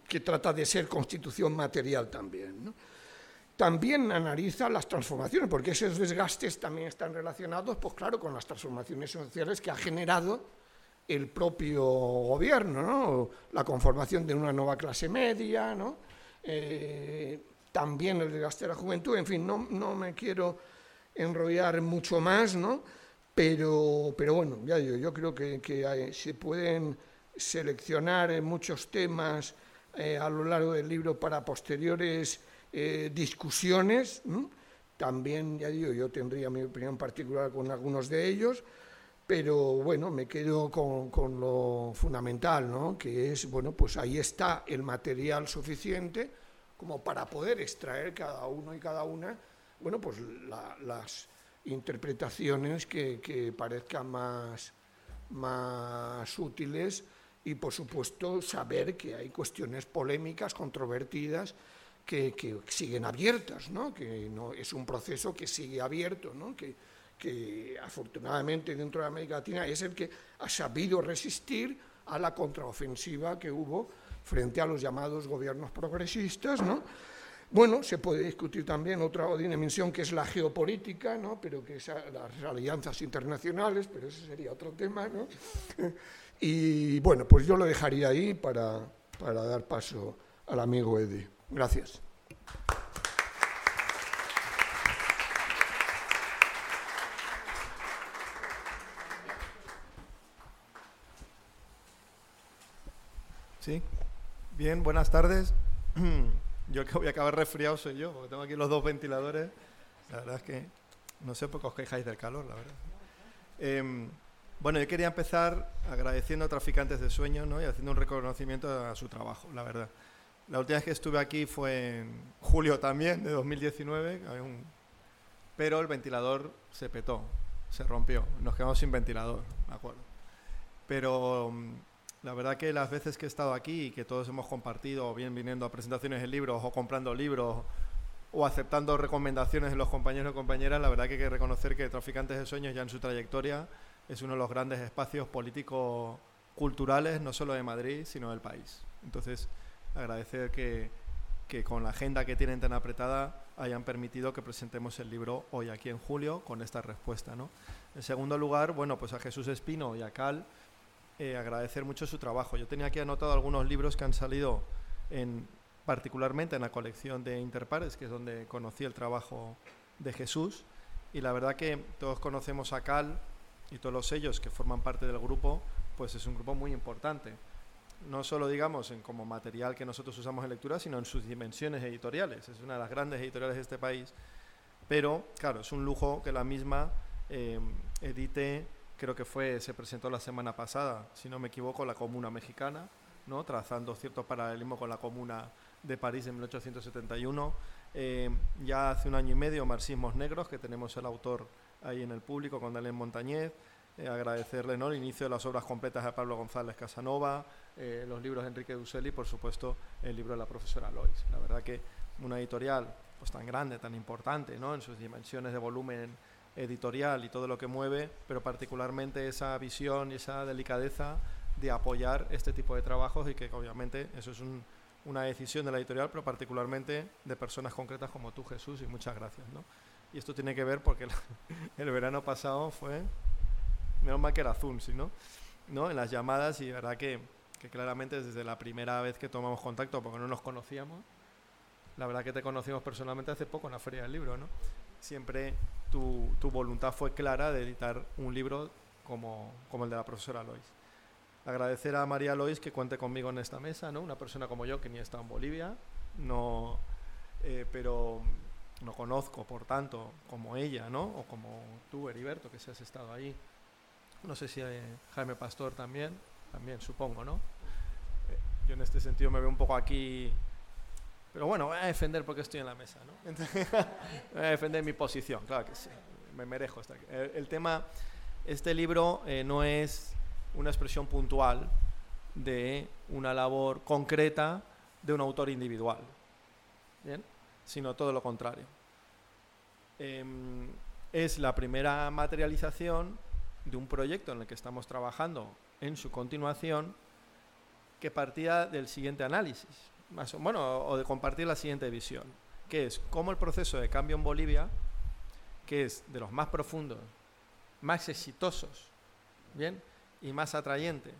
que, trata de ser constitución material también. También analiza las transformaciones, porque esos desgastes también están relacionados, pues claro, con las transformaciones sociales que ha generado el propio gobierno, ¿no? la conformación de una nueva clase media, ¿no? eh, también el desgaste de la juventud, en fin, no, no me quiero enrollar mucho más, ¿no? pero, pero bueno, ya digo, yo creo que, que se pueden seleccionar muchos temas eh, a lo largo del libro para posteriores eh, discusiones. También, ya digo, yo tendría mi opinión particular con algunos de ellos, pero bueno, me quedo con, con, lo fundamental, ¿no? que es, bueno, pues ahí está el material suficiente como para poder extraer cada uno y cada una, bueno, pues las interpretaciones que, que parezcan más, más útiles y, por supuesto, saber que hay cuestiones polémicas, controvertidas, que, que siguen abiertas, ¿no? que no, es un proceso que sigue abierto, ¿no? que, que afortunadamente dentro de América Latina es el que ha sabido resistir a la contraofensiva que hubo frente a los llamados gobiernos progresistas, ¿no? Bueno, se puede discutir también otra dimensión que es la geopolítica, ¿no? pero que es las alianzas internacionales, pero ese sería otro tema. ¿no? Y bueno, pues yo lo dejaría ahí para, para dar paso al amigo Eddie. Gracias. Sí. Bien, buenas tardes. Yo que voy a acabar resfriado soy yo, porque tengo aquí los dos ventiladores. La verdad es que no sé por qué os quejáis del calor, la verdad. Em, bueno, yo quería empezar agradeciendo a Traficantes de Sueños ¿no? y haciendo un reconocimiento a su trabajo, la verdad. La última vez que estuve aquí fue en julio también, de 2019, pero el ventilador se petó, se rompió, nos quedamos sin ventilador, me acuerdo. Pero la verdad que las veces que he estado aquí y que todos hemos compartido, bien viniendo a presentaciones de libros, o comprando libros, o aceptando recomendaciones de los compañeros y compañeras, la verdad que hay que reconocer que Traficantes de Sueños ya en su trayectoria es uno de los grandes espacios políticos culturales, no solo de Madrid, sino del país. Entonces, agradecer que, que con la agenda que tienen tan apretada hayan permitido que presentemos el libro hoy aquí en julio con esta respuesta. ¿no? En segundo lugar, bueno, pues a Jesús Espino y a Cal eh, agradecer mucho su trabajo. Yo tenía aquí anotado algunos libros que han salido en, particularmente en la colección de Interpares, que es donde conocí el trabajo de Jesús. Y la verdad que todos conocemos a Cal y todos los sellos que forman parte del grupo, pues es un grupo muy importante. No solo, digamos, en como material que nosotros usamos en lectura, sino en sus dimensiones editoriales. Es una de las grandes editoriales de este país. Pero, claro, es un lujo que la misma eh, edite creo que fue, se presentó la semana pasada, si no me equivoco, la Comuna Mexicana, ¿no? trazando cierto paralelismo con la Comuna de París en 1871. Eh, ya hace un año y medio, Marxismos Negros, que tenemos el autor ahí en el público con Dalén Montañez. Eh, agradecerle ¿no? el inicio de las obras completas de Pablo González Casanova, eh, los libros de Enrique Dussel y, por supuesto, el libro de la profesora Lois. La verdad que una editorial pues, tan grande, tan importante, ¿no? en sus dimensiones de volumen editorial y todo lo que mueve, pero particularmente esa visión y esa delicadeza de apoyar este tipo de trabajos y que obviamente eso es una decisión de la editorial, pero particularmente de personas concretas como tú, Jesús, y muchas gracias. ¿no? Y esto tiene que ver porque el, verano pasado fue, menos mal que era Zoom, ¿sí, no? ¿no? En las llamadas y verdad que, que claramente desde la primera vez que tomamos contacto, porque no nos conocíamos, la verdad que te conocimos personalmente hace poco en la Feria del Libro, ¿no? Siempre tu, tu voluntad fue clara de editar un libro como, como, el de la profesora Lois. Agradecer a María Lois que cuente conmigo en esta mesa, ¿no? Una persona como yo que ni está en Bolivia, no, eh, pero no conozco, por tanto, como ella, ¿no? O como tú, Heriberto, que si has estado ahí. No sé si eh, Jaime Pastor también, también supongo, ¿no? Eh, yo en este sentido me veo un poco aquí pero bueno, voy a defender porque estoy en la mesa, ¿no? voy a defender mi posición, claro que sí, me merezco estar aquí. El, tema, este libro eh, no es una expresión puntual de una labor concreta de un autor individual. Sino todo lo contrario. Em, es la primera materialización de un proyecto en el que estamos trabajando en su continuación que partía del siguiente análisis bueno, o de compartir la siguiente visión, que es cómo el proceso de cambio en Bolivia, que es de los más profundos, más exitosos, bien, y más atrayentes,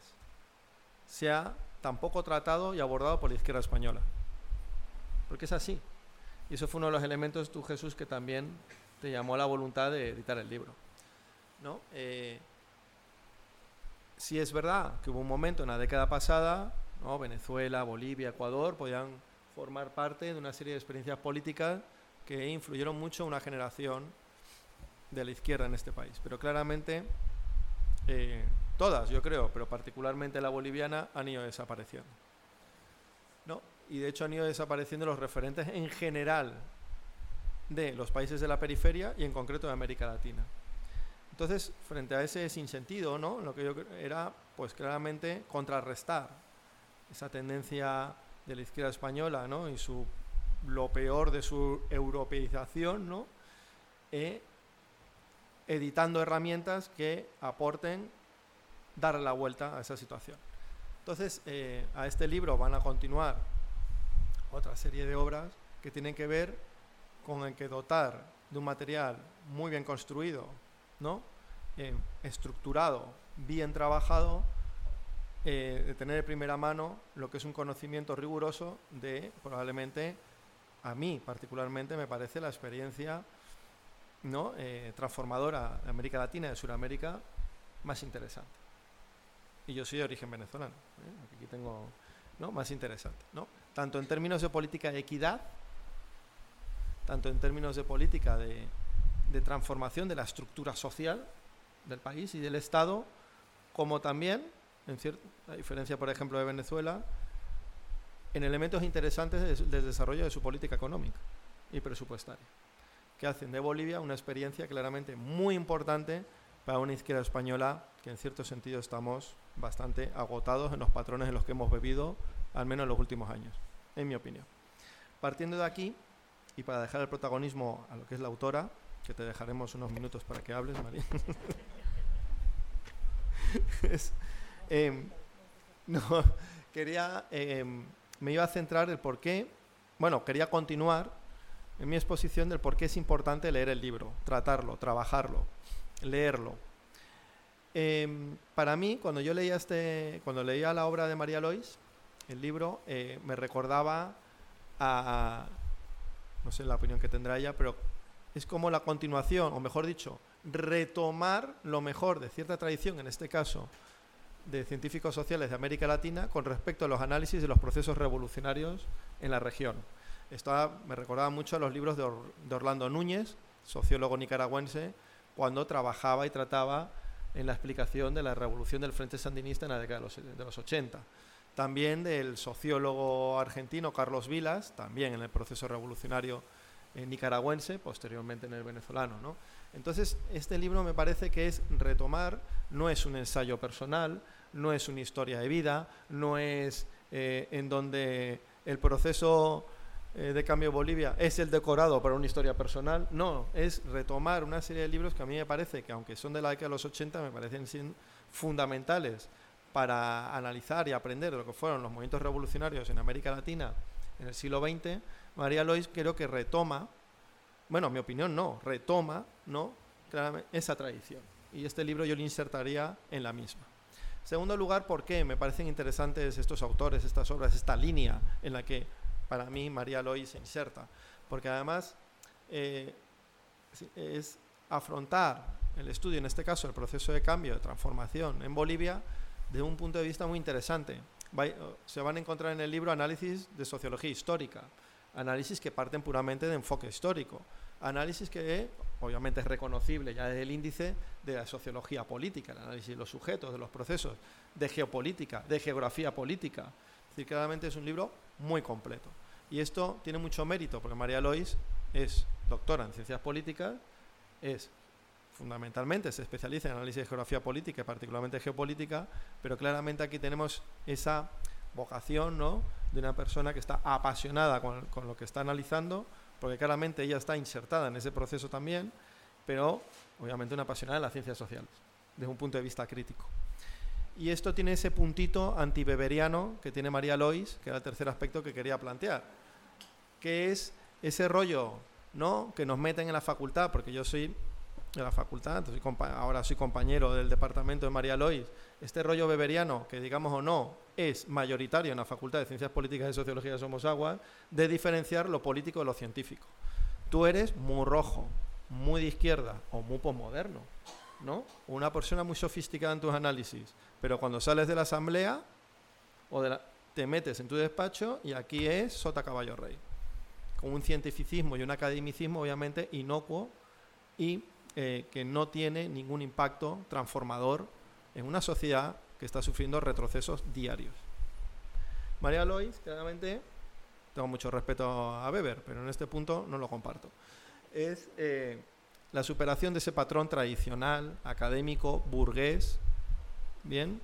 sea tan poco tratado y abordado por la izquierda española. Porque es así. Y eso fue uno de los elementos, tú Jesús, que también te llamó a la voluntad de editar el libro. ¿no? Eh, si es verdad que hubo un momento en la década pasada, Venezuela, Bolivia, Ecuador, podían formar parte de una serie de experiencias políticas que influyeron mucho una generación de la izquierda en este país. Pero claramente, eh, todas, yo creo, pero particularmente la boliviana, han ido desapareciendo. ¿no? Y de hecho han ido desapareciendo los referentes en general de los países de la periferia y en concreto de América Latina. Entonces, frente a ese sinsentido, ¿no? lo que yo era, pues claramente, contrarrestar esa tendencia de la izquierda española ¿no? y su, lo peor de su europeización, ¿no? E editando herramientas que aporten darle la vuelta a esa situación. Entonces, eh, a este libro van a continuar otra serie de obras que tienen que ver con el que dotar de un material muy bien construido, ¿no? Eh, estructurado, bien trabajado, eh, de tener de primera mano lo que es un conocimiento riguroso de probablemente, a mí particularmente, me parece la experiencia ¿no? Eh, transformadora de América Latina y de Sudamérica más interesante. Y yo soy de origen venezolano, aquí tengo ¿no? más interesante, ¿no? tanto en términos de política de equidad, tanto en términos de política de, de transformación de la estructura social del país y del Estado, como también, en cierta a diferencia, por ejemplo, de Venezuela, en elementos interesantes del desarrollo de su política económica y presupuestaria, que hacen de Bolivia una experiencia claramente muy importante para una izquierda española que en cierto sentido estamos bastante agotados en los patrones en los que hemos bebido, al menos en los últimos años, en mi opinión. Partiendo de aquí, y para dejar el protagonismo a lo que es la autora, que te dejaremos unos minutos para que hables, María. Em, no, quería, em, me iba a centrar el por qué, bueno, quería continuar en mi exposición del por qué es importante leer el libro, tratarlo, trabajarlo, leerlo. Em, para mí, cuando yo leía este, cuando leía la obra de María Lois, el libro eh, me recordaba a, no sé la opinión que tendrá ella, pero es como la continuación, o mejor dicho, retomar lo mejor de cierta tradición, en este caso de científicos sociales de América Latina, con respecto a los análisis de los procesos revolucionarios en la región. Esto me recordaba mucho a los libros de, Orlando Núñez, sociólogo nicaragüense, cuando trabajaba y trataba en la explicación de la revolución del Frente Sandinista en la década de los, de los 80. También del sociólogo argentino Carlos Vilas, también en el proceso revolucionario nicaragüense, posteriormente en el venezolano. ¿no? Entonces, este libro me parece que es retomar, no es un ensayo personal, no es una historia de vida, no es eh, en donde el proceso eh, de cambio Bolivia es el decorado para una historia personal, no, es retomar una serie de libros que a mí me parece que, aunque son de la década de los 80, me parecen fundamentales para analizar y aprender de lo que fueron los movimientos revolucionarios en América Latina en el siglo XX María Lois creo que retoma, bueno, mi opinión no, retoma, ¿no? esa tradición. Y este libro yo lo insertaría en la misma. Segundo lugar, ¿por qué me parecen interesantes estos autores, estas obras, esta línea en la que para mí María Lois se inserta? Porque además eh, es afrontar el estudio, en este caso el proceso de cambio, de transformación en Bolivia, de un punto de vista muy interesante. se van a encontrar en el libro análisis de sociología histórica, análisis que parten puramente de enfoque histórico, análisis que obviamente es reconocible ya desde el índice de la sociología política, el análisis de los sujetos, de los procesos, de geopolítica, de geografía política. Es decir, claramente es un libro muy completo. Y esto tiene mucho mérito porque María Lois es doctora en ciencias políticas, es fundamentalmente se especializa en análisis de geografía política particularmente geopolítica, pero claramente aquí tenemos esa vocación ¿no? De una persona que está apasionada con, lo que está analizando, porque claramente ella está insertada en ese proceso también, pero obviamente una apasionada de las ciencias sociales, desde un punto de vista crítico. Y esto tiene ese puntito antibeberiano que tiene María Lois, que era el tercer aspecto que quería plantear, que es ese rollo ¿no? que nos meten en la facultad, porque yo soy de la facultad, ahora soy compañero del departamento de María Lois, este rollo beberiano, que digamos o no, es mayoritario en la Facultad de Ciencias Políticas y Sociología de Somos Agua, de diferenciar lo político de lo científico. Tú eres muy rojo, muy de izquierda o muy posmoderno. ¿no? Una persona muy sofisticada en tus análisis, pero cuando sales de la asamblea o te metes en tu despacho y aquí es sota caballo rey. Con un cientificismo y un academicismo obviamente inocuo y eh, que no tiene ningún impacto transformador en una sociedad que está sufriendo retrocesos diarios. María Lois, claramente, tengo mucho respeto a Weber, pero en este punto no lo comparto. Es eh, la superación de ese patrón tradicional, académico, burgués, bien,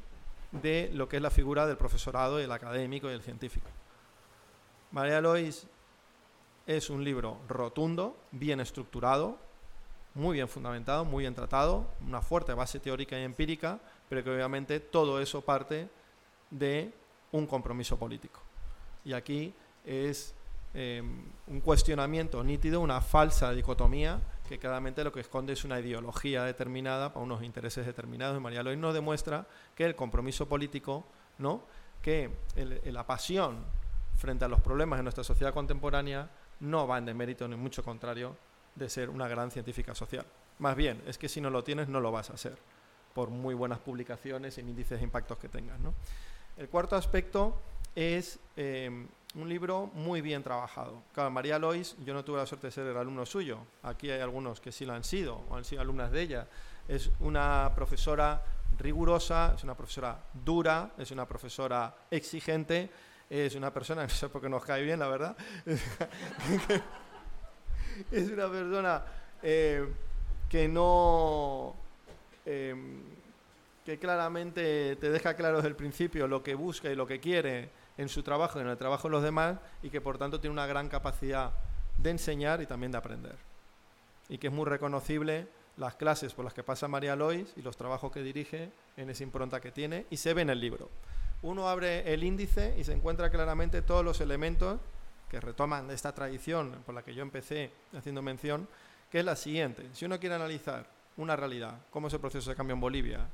de lo que es la figura del profesorado, el académico y el científico. María Lois es un libro rotundo, bien estructurado, muy bien fundamentado, muy bien tratado, una fuerte base teórica y empírica, pero que obviamente todo eso parte de un compromiso político. Y aquí es em, un cuestionamiento nítido, una falsa dicotomía que claramente lo que esconde es una ideología determinada para unos intereses determinados. Y María Lois nos demuestra que el compromiso político, ¿no? que la pasión frente a los problemas de nuestra sociedad contemporánea no va en demérito, ni mucho contrario, de ser una gran científica social. Más bien, es que si no lo tienes, no lo vas a ser, por muy buenas publicaciones y índices de impactos que tengas. El cuarto aspecto es em, un libro muy bien trabajado. Claro, María Lois, yo no tuve la suerte de ser el alumno suyo. Aquí hay algunos que sí lo han sido o han sido alumnas de ella. Es una profesora rigurosa, es una profesora dura, es una profesora exigente, es una persona, no sé por qué nos cae bien, la verdad, es una persona eh, que no... Em, que claramente te deja claro desde el principio lo que busca y lo que quiere en su trabajo y en el trabajo de los demás y que por tanto tiene una gran capacidad de enseñar y también de aprender. Y que es muy reconocible las clases por las que pasa María Lois y los trabajos que dirige en esa impronta que tiene y se ve en el libro. Uno abre el índice y se encuentra claramente todos los elementos que retoman esta tradición por la que yo empecé haciendo mención, que es la siguiente. Si uno quiere analizar una realidad, cómo es el proceso de cambio en Bolivia,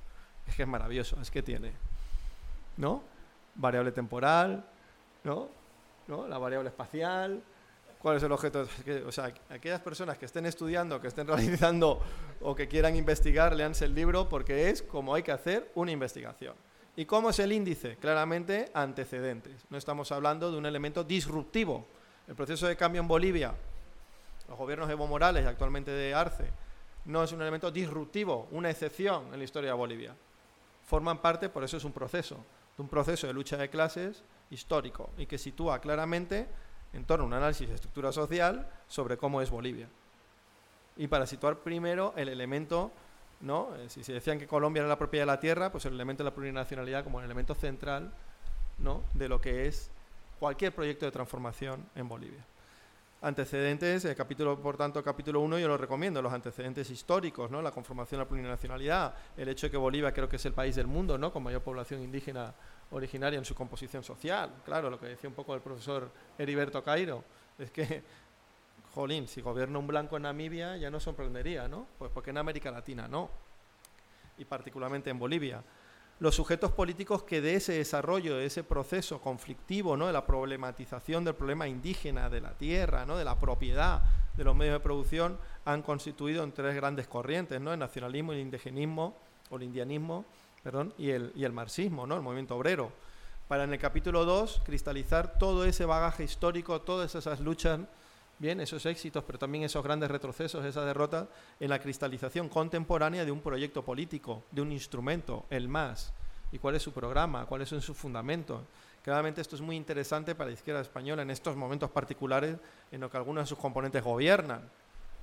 es que es maravilloso, es que tiene, ¿no? Variable temporal, ¿no? ¿no? La variable espacial, cuál es el objeto. O sea, aquellas personas que estén estudiando, que estén realizando o que quieran investigar, leanse el libro porque es como hay que hacer una investigación. ¿Y cómo es el índice? Claramente antecedentes. No estamos hablando de un elemento disruptivo. El proceso de cambio en Bolivia, los gobiernos de Evo Morales actualmente de Arce, no es un elemento disruptivo, una excepción en la historia de Bolivia forman parte, por eso es un proceso, de un proceso de lucha de clases histórico y que sitúa claramente en torno a un análisis de estructura social sobre cómo es Bolivia. Y para situar primero el elemento, ¿no? Eh, si se decían que Colombia era la propiedad de la tierra, pues el elemento de la plurinacionalidad como el elemento central ¿no? de lo que es cualquier proyecto de transformación en Bolivia. Antecedentes, capítulo, por tanto, capítulo 1 yo lo recomiendo, los antecedentes históricos, ¿no? la conformación de la plurinacionalidad, el hecho de que Bolivia creo que es el país del mundo ¿no? con mayor población indígena originaria en su composición social. Claro, lo que decía un poco el profesor Heriberto Cairo, es que, jolín, si gobierna un blanco en Namibia ya no sorprendería, ¿no? Pues porque en América Latina no, y particularmente en Bolivia los sujetos políticos que de ese desarrollo, de ese proceso conflictivo, ¿no? de la problematización del problema indígena, de la tierra, ¿no? de la propiedad de los medios de producción, han constituido en tres grandes corrientes, ¿no? el nacionalismo, el indigenismo, o el indianismo, perdón, y el, y el marxismo, ¿no? el movimiento obrero. Para en el capítulo 2 cristalizar todo ese bagaje histórico, todas esas luchas, bien, esos éxitos, pero también esos grandes retrocesos, esa derrota, en la cristalización contemporánea de un proyecto político, de un instrumento, el MAS, y cuál es su programa, cuáles son sus fundamentos. Claramente esto es muy interesante para la izquierda española en estos momentos particulares en los que algunos de sus componentes gobiernan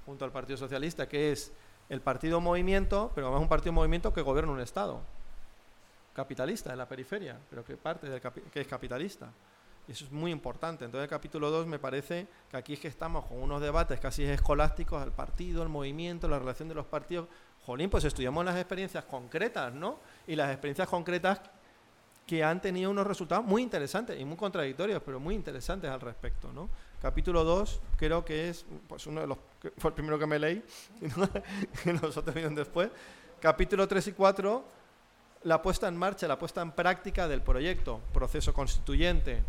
junto al Partido Socialista, que es el partido movimiento, pero además un partido movimiento que gobierna un Estado capitalista en la periferia, pero que parte del que es capitalista. Y eso es muy importante. Entonces, el capítulo 2 me parece que aquí es que estamos con unos debates casi escolásticos, el partido, el movimiento, la relación de los partidos. Jolín, pues estudiamos las experiencias concretas, ¿no? Y las experiencias concretas que han tenido unos resultados muy interesantes y muy contradictorios, pero muy interesantes al respecto, ¿no? Capítulo 2 creo que es pues uno de los fue el primero que me leí y los otros vinieron después. Capítulo 3 y 4 la puesta en marcha, la puesta en práctica del proyecto, proceso constituyente,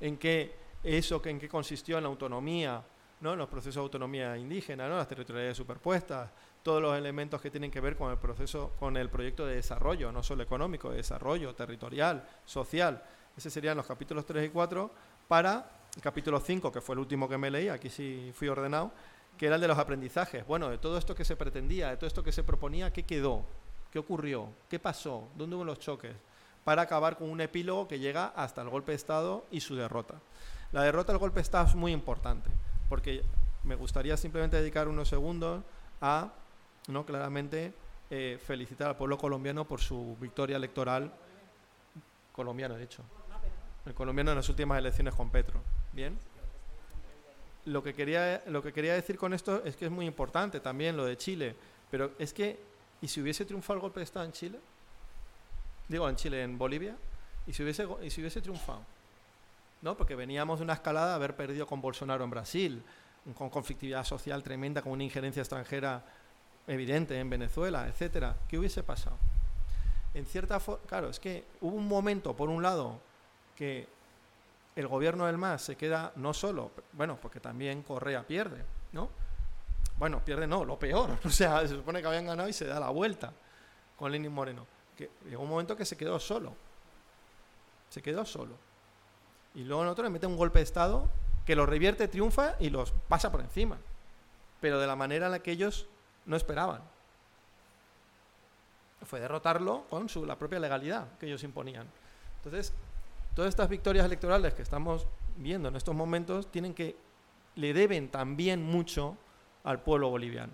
en qué eso, en qué consistió en la autonomía, ¿no? los procesos de autonomía indígena, ¿no? las territorialidades superpuestas, todos los elementos que tienen que ver con el proceso, con el proyecto de desarrollo, no solo económico, de desarrollo territorial, social. Esos serían los capítulos 3 y 4 para el capítulo 5, que fue el último que me leí, aquí sí fui ordenado, que era el de los aprendizajes. Bueno, de todo esto que se pretendía, de todo esto que se proponía, ¿qué quedó? ¿Qué ocurrió? ¿Qué pasó? ¿Dónde hubo los choques? Para acabar con un epílogo que llega hasta el golpe de Estado y su derrota. La derrota del golpe de Estado es muy importante, porque me gustaría simplemente dedicar unos segundos a, no claramente, eh, felicitar al pueblo colombiano por su victoria electoral, colombiano, de hecho, el colombiano en las últimas elecciones con Petro. ¿Bien? Lo que, quería, lo que quería decir con esto es que es muy importante también lo de Chile, pero es que, ¿y si hubiese triunfado el golpe de Estado en Chile? Digo, en Chile, en Bolivia, ¿y si hubiese, y si hubiese triunfado? ¿No? Porque veníamos de una escalada de haber perdido con Bolsonaro en Brasil, con conflictividad social tremenda, con una injerencia extranjera evidente en Venezuela, etcétera. ¿Qué hubiese pasado? En cierta forma, claro, es que hubo un momento, por un lado, que el gobierno del MAS se queda no solo, bueno, porque también Correa pierde, ¿no? Bueno, pierde no, lo peor. O sea, se supone que habían ganado y se da la vuelta con Lenin Moreno. Que llegó un momento que se quedó solo. Se quedó solo. Y luego en otro le mete un golpe de Estado que lo revierte, triunfa y los pasa por encima. Pero de la manera en la que ellos no esperaban. Fue derrotarlo con su, la propia legalidad que ellos imponían. Entonces, todas estas victorias electorales que estamos viendo en estos momentos tienen que le deben también mucho al pueblo boliviano.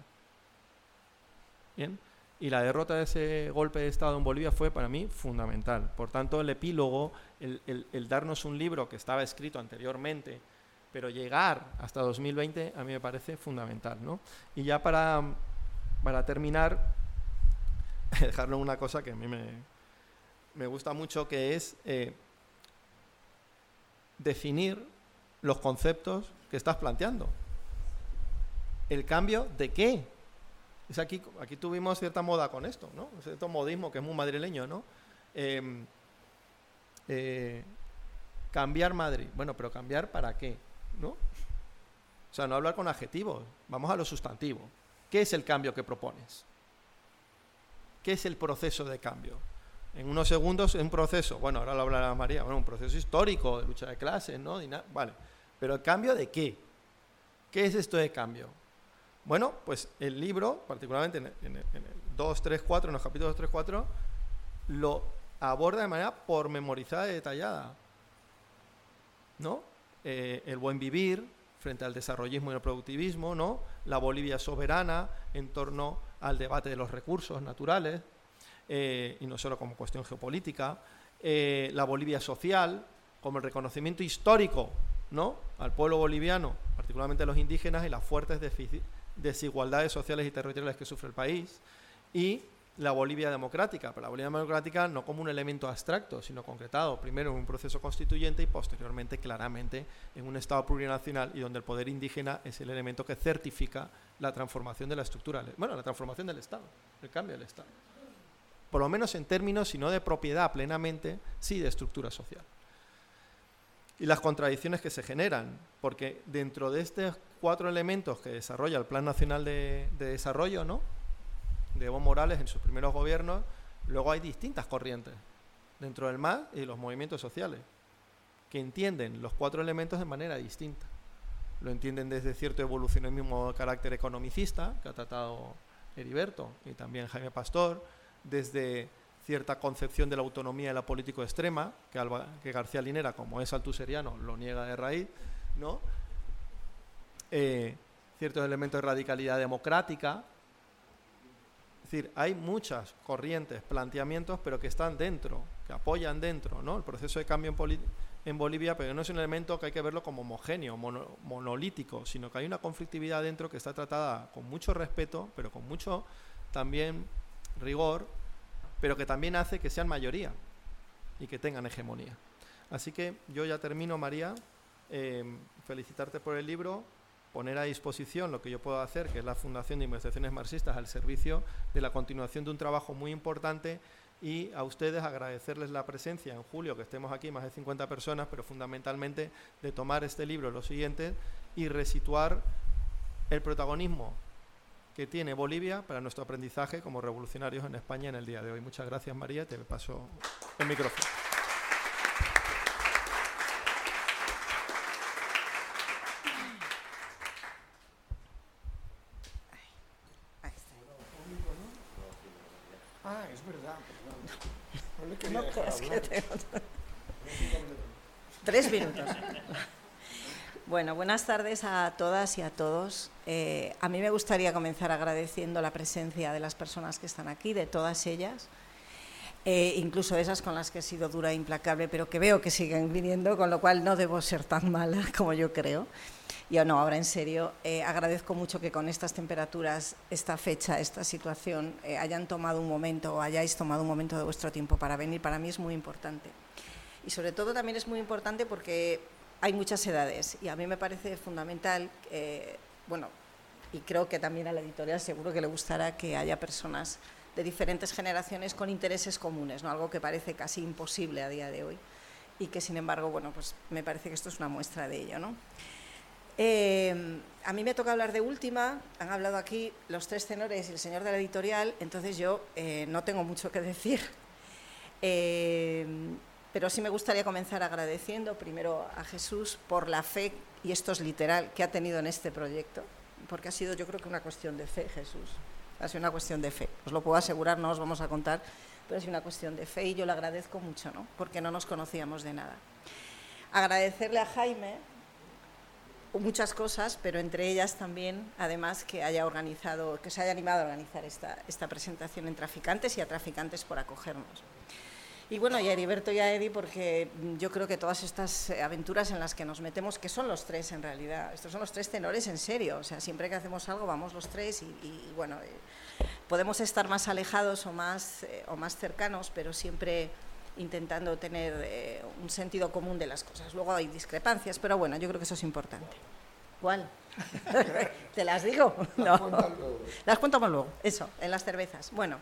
Bien, y la derrota de ese golpe de Estado en Bolivia fue para mí fundamental. Por tanto, el epílogo, el, darnos un libro que estaba escrito anteriormente, pero llegar hasta 2020 a mí me parece fundamental. ¿no? Y ya para, para terminar, dejarlo una cosa que a mí me, me gusta mucho, que es eh, definir los conceptos que estás planteando. ¿El cambio de qué? Es aquí, aquí tuvimos cierta moda con esto, ¿no? Cierto modismo que es muy madrileño, ¿no? Em, eh, cambiar Madrid. Bueno, pero cambiar para qué, ¿no? O sea, no hablar con adjetivos, vamos a lo sustantivo. ¿Qué es el cambio que propones? ¿Qué es el proceso de cambio? en unos segundos un proceso, bueno, ahora lo hablará María, bueno, un proceso histórico de lucha de clases, ¿no? Vale, pero ¿el cambio de qué? ¿Qué es esto de cambio? Bueno, pues el libro, particularmente en el, 2, 3, 4, en los capítulos 3, 4, lo aborda de manera pormenorizada y detallada. ¿No? Eh, el buen vivir frente al desarrollismo y el productivismo, ¿no? La Bolivia soberana en torno al debate de los recursos naturales, eh, y no solo como cuestión geopolítica, eh, la Bolivia social, como el reconocimiento histórico ¿no? al pueblo boliviano, particularmente a los indígenas, y las fuertes desigualdades sociales y territoriales que sufre el país, y la Bolivia democrática, pero la Bolivia democrática no como un elemento abstracto, sino concretado, primero en un proceso constituyente y posteriormente claramente en un Estado plurinacional y donde el poder indígena es el elemento que certifica la transformación de la estructura, bueno, la transformación del Estado, el cambio del Estado por lo menos en términos, si no de propiedad plenamente, sí de estructura social. Y las contradicciones que se generan, porque dentro de estos cuatro elementos que desarrolla el Plan Nacional de, Desarrollo, ¿no? de Evo Morales en sus primeros gobiernos, luego hay distintas corrientes dentro del MAS y los movimientos sociales, que entienden los cuatro elementos de manera distinta. Lo entienden desde cierto evolucionismo de carácter economicista, que ha tratado Heriberto y también Jaime Pastor, desde cierta concepción de la autonomía y la política extrema, que, García Linera, como es altuseriano, lo niega de raíz, ¿no? Eh, ciertos elementos de radicalidad democrática. Es decir, hay muchas corrientes, planteamientos, pero que están dentro, que apoyan dentro ¿no? el proceso de cambio en, en Bolivia, pero no es un elemento que hay que verlo como homogéneo, monolítico, sino que hay una conflictividad dentro que está tratada con mucho respeto, pero con mucho también rigor, pero que también hace que sean mayoría y que tengan hegemonía. Así que yo ya termino, María. Eh, felicitarte por el libro, poner a disposición lo que yo puedo hacer, que es la Fundación de Investigaciones Marxistas, al servicio de la continuación de un trabajo muy importante y a ustedes agradecerles la presencia en julio, que estemos aquí, más de 50 personas, pero fundamentalmente de tomar este libro, lo siguiente, y resituar el protagonismo que tiene Bolivia para nuestro aprendizaje como revolucionarios en España en el día de hoy. Muchas gracias María, te paso el micrófono. Ah, es verdad, perdón. No le quería No dejar creas que hablar. tengo- Tres minutos. Buenas tardes a todas y a todos. Eh, a mí me gustaría comenzar agradeciendo la presencia de las personas que están aquí, de todas ellas, eh, incluso esas con las que he sido dura e implacable, pero que veo que siguen viniendo, con lo cual no debo ser tan mala como yo creo. Y oh, no, ahora en serio, eh, agradezco mucho que con estas temperaturas, esta fecha, esta situación, eh, hayan tomado un momento o hayáis tomado un momento de vuestro tiempo para venir. Para mí es muy importante. Y sobre todo también es muy importante porque hay muchas edades y a mí me parece fundamental, bueno, y creo que también a la editorial seguro que le gustará que haya personas de diferentes generaciones con intereses comunes, ¿no? algo que parece casi imposible a día de hoy y que sin embargo, bueno, pues me parece que esto es una muestra de ello, ¿no? Eh, a mí me toca hablar de última, han hablado aquí los tres tenores y el señor de la editorial, entonces yo eh, no tengo mucho que decir. Eh, pero sí me gustaría comenzar agradeciendo primero a Jesús por la fe, y esto es literal, que ha tenido en este proyecto, porque ha sido yo creo que una cuestión de fe, Jesús. Ha sido una cuestión de fe. Os lo puedo asegurar, no os vamos a contar, pero ha sido una cuestión de fe y yo le agradezco mucho, ¿no? Porque no nos conocíamos de nada. Agradecerle a Jaime muchas cosas, pero entre ellas también, además, que haya organizado, que se haya animado a organizar esta, esta presentación en Traficantes y a Traficantes por acogernos. Y bueno, y a Heriberto y a Edi, porque yo creo que todas estas eh, aventuras en las que nos metemos, que son los tres en realidad, estos son los tres tenores en serio, o sea, siempre que hacemos algo vamos los tres y, bueno, eh, podemos estar más alejados o más, eh, o más cercanos, pero siempre intentando tener eh, un sentido común de las cosas. Luego hay discrepancias, pero bueno, yo creo que eso es importante. ¿Cuál? ¿Te las digo? No. Las contamos luego, eso, en las cervezas. Bueno,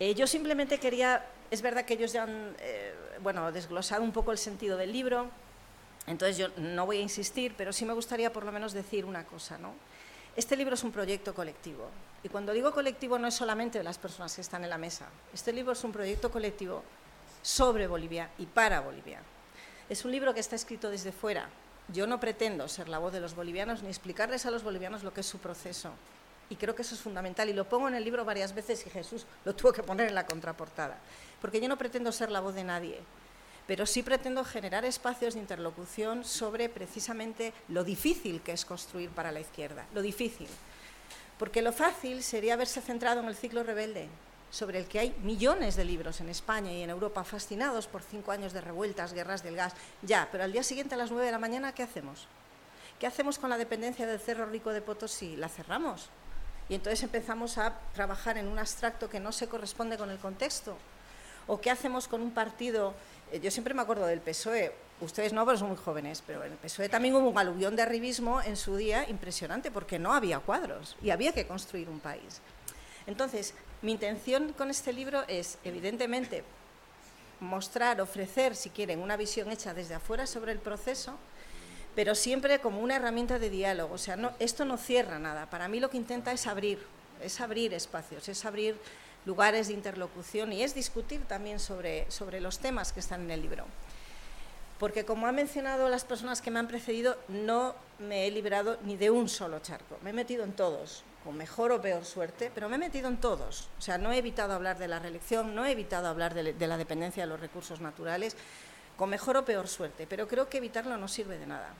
eh, yo simplemente quería, es verdad que ellos ya han, eh, bueno, desglosado un poco el sentido del libro, entonces yo no voy a insistir, pero sí me gustaría por lo menos decir una cosa, ¿no? Este libro es un proyecto colectivo, y cuando digo colectivo no es solamente de las personas que están en la mesa, este libro es un proyecto colectivo sobre Bolivia y para Bolivia. Es un libro que está escrito desde fuera. Yo no pretendo ser la voz de los bolivianos ni explicarles a los bolivianos lo que es su proceso. Y creo que eso es fundamental. Y lo pongo en el libro varias veces y Jesús lo tuvo que poner en la contraportada. Porque yo no pretendo ser la voz de nadie, pero sí pretendo generar espacios de interlocución sobre precisamente lo difícil que es construir para la izquierda. Lo difícil. Porque lo fácil sería haberse centrado en el ciclo rebelde, sobre el que hay millones de libros en España y en Europa fascinados por cinco años de revueltas, guerras del gas. Ya, pero al día siguiente a las nueve de la mañana, ¿qué hacemos? ¿Qué hacemos con la dependencia del Cerro Rico de Potosí? La cerramos. Y entonces empezamos a trabajar en un abstracto que no se corresponde con el contexto. ¿O qué hacemos con un partido? eh, Yo siempre me acuerdo del PSOE, ustedes no, pero son muy jóvenes, pero en el PSOE también hubo un aluvión de arribismo en su día impresionante, porque no había cuadros y había que construir un país. Entonces, mi intención con este libro es, evidentemente, mostrar, ofrecer, si quieren, una visión hecha desde afuera sobre el proceso, pero siempre como una herramienta de diálogo. O sea, esto no cierra nada. Para mí lo que intenta es abrir, es abrir espacios, es abrir lugares de interlocución y es discutir también sobre, sobre los temas que están en el libro. Porque como han mencionado las personas que me han precedido, no me he librado ni de un solo charco. Me he metido en todos, con mejor o peor suerte, pero me he metido en todos. O sea, no he evitado hablar de la reelección, no he evitado hablar de la dependencia de los recursos naturales, con mejor o peor suerte, pero creo que evitarlo no sirve de nada.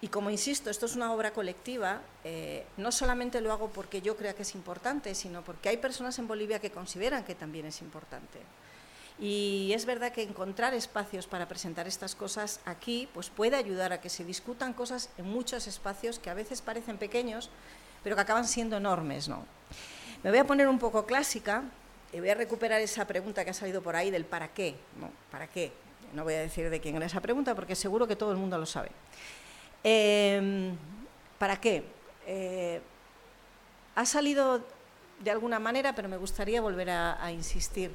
Y como insisto, esto es una obra colectiva, eh, no solamente lo hago porque yo crea que es importante, sino porque hay personas en Bolivia que consideran que también es importante. Y es verdad que encontrar espacios para presentar estas cosas aquí pues puede ayudar a que se discutan cosas en muchos espacios que a veces parecen pequeños, pero que acaban siendo enormes. ¿no? Me voy a poner un poco clásica y voy a recuperar esa pregunta que ha salido por ahí del para qué. ¿Para qué? No voy a decir de quién era esa pregunta porque seguro que todo el mundo lo sabe. Eh, ¿Para qué? Eh, ha salido de alguna manera, pero me gustaría volver a, insistir.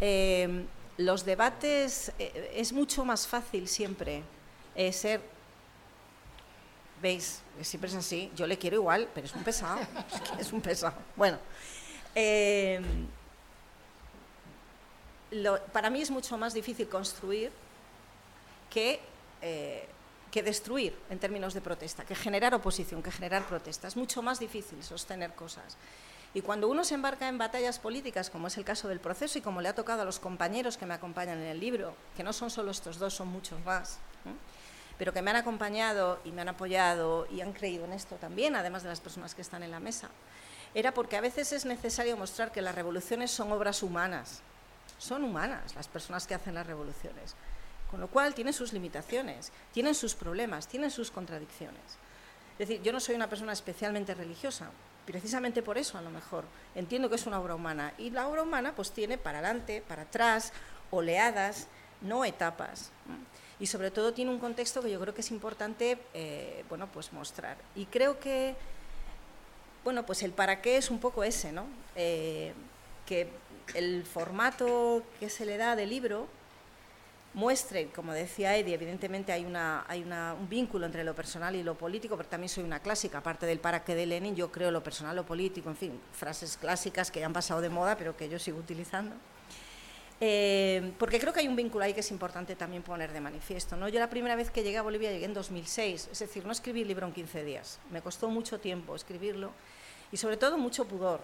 Eh, los debates es mucho más fácil siempre ser ¿Veis? Siempre es así. Yo le quiero igual, pero es un pesado. Es, un pesado. Bueno. Para mí es mucho más difícil construir que, eh, que destruir en términos de protesta, que generar oposición, que generar protesta. Es mucho más difícil sostener cosas. Y cuando uno se embarca en batallas políticas, como es el caso del proceso y como le ha tocado a los compañeros que me acompañan en el libro, que no son solo estos dos, son muchos más, pero que me han acompañado y me han apoyado y han creído en esto también, además de las personas que están en la mesa, era porque a veces es necesario mostrar que las revoluciones son obras humanas, son humanas las personas que hacen las revoluciones, con lo cual tienen sus limitaciones, tienen sus problemas, tienen sus contradicciones. Es decir, yo no soy una persona especialmente religiosa, precisamente por eso a lo mejor entiendo que es una obra humana y la obra humana pues tiene para adelante, para atrás, oleadas, no etapas. Y sobre todo tiene un contexto que yo creo que es importante eh, bueno, pues mostrar. Y creo que bueno, pues el para qué es un poco ese, ¿no? Eh, que el formato que se le da del libro muestre, como decía Eddie, evidentemente hay, una, hay un vínculo entre lo personal y lo político, pero también soy una clásica, aparte del para qué de Lenin, yo creo lo personal, lo político, en fin, frases clásicas que ya han pasado de moda, pero que yo sigo utilizando. Eh, porque creo que hay un vínculo ahí que es importante también poner de manifiesto. ¿no? Yo la primera vez que llegué a Bolivia llegué en 2006, es decir, no escribí el libro en 15 días, me costó mucho tiempo escribirlo y sobre todo mucho pudor,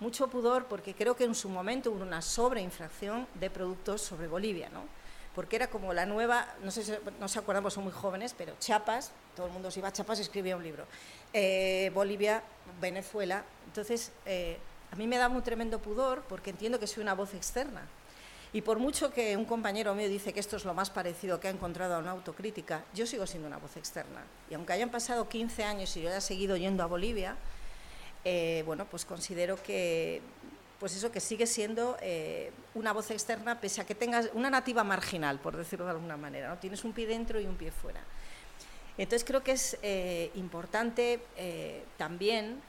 mucho pudor porque creo que en su momento hubo una sobreinfracción de productos sobre Bolivia. ¿no? porque era como la nueva, no sé si no se acuerdan, porque son muy jóvenes, pero Chiapas, todo el mundo se iba a Chiapas y escribía un libro. Eh, Bolivia, Venezuela. Entonces, eh, a mí me da un tremendo pudor porque entiendo que soy una voz externa. Y por mucho que un compañero mío dice que esto es lo más parecido que ha encontrado a una autocrítica, yo sigo siendo una voz externa. Y aunque hayan pasado 15 años y yo haya seguido yendo a Bolivia, eh, bueno, pues considero que pues eso que sigue siendo eh, una voz externa, pese a que tengas una nativa marginal, por decirlo de alguna manera, ¿no? Tienes un pie dentro y un pie fuera. Entonces creo que es eh, importante también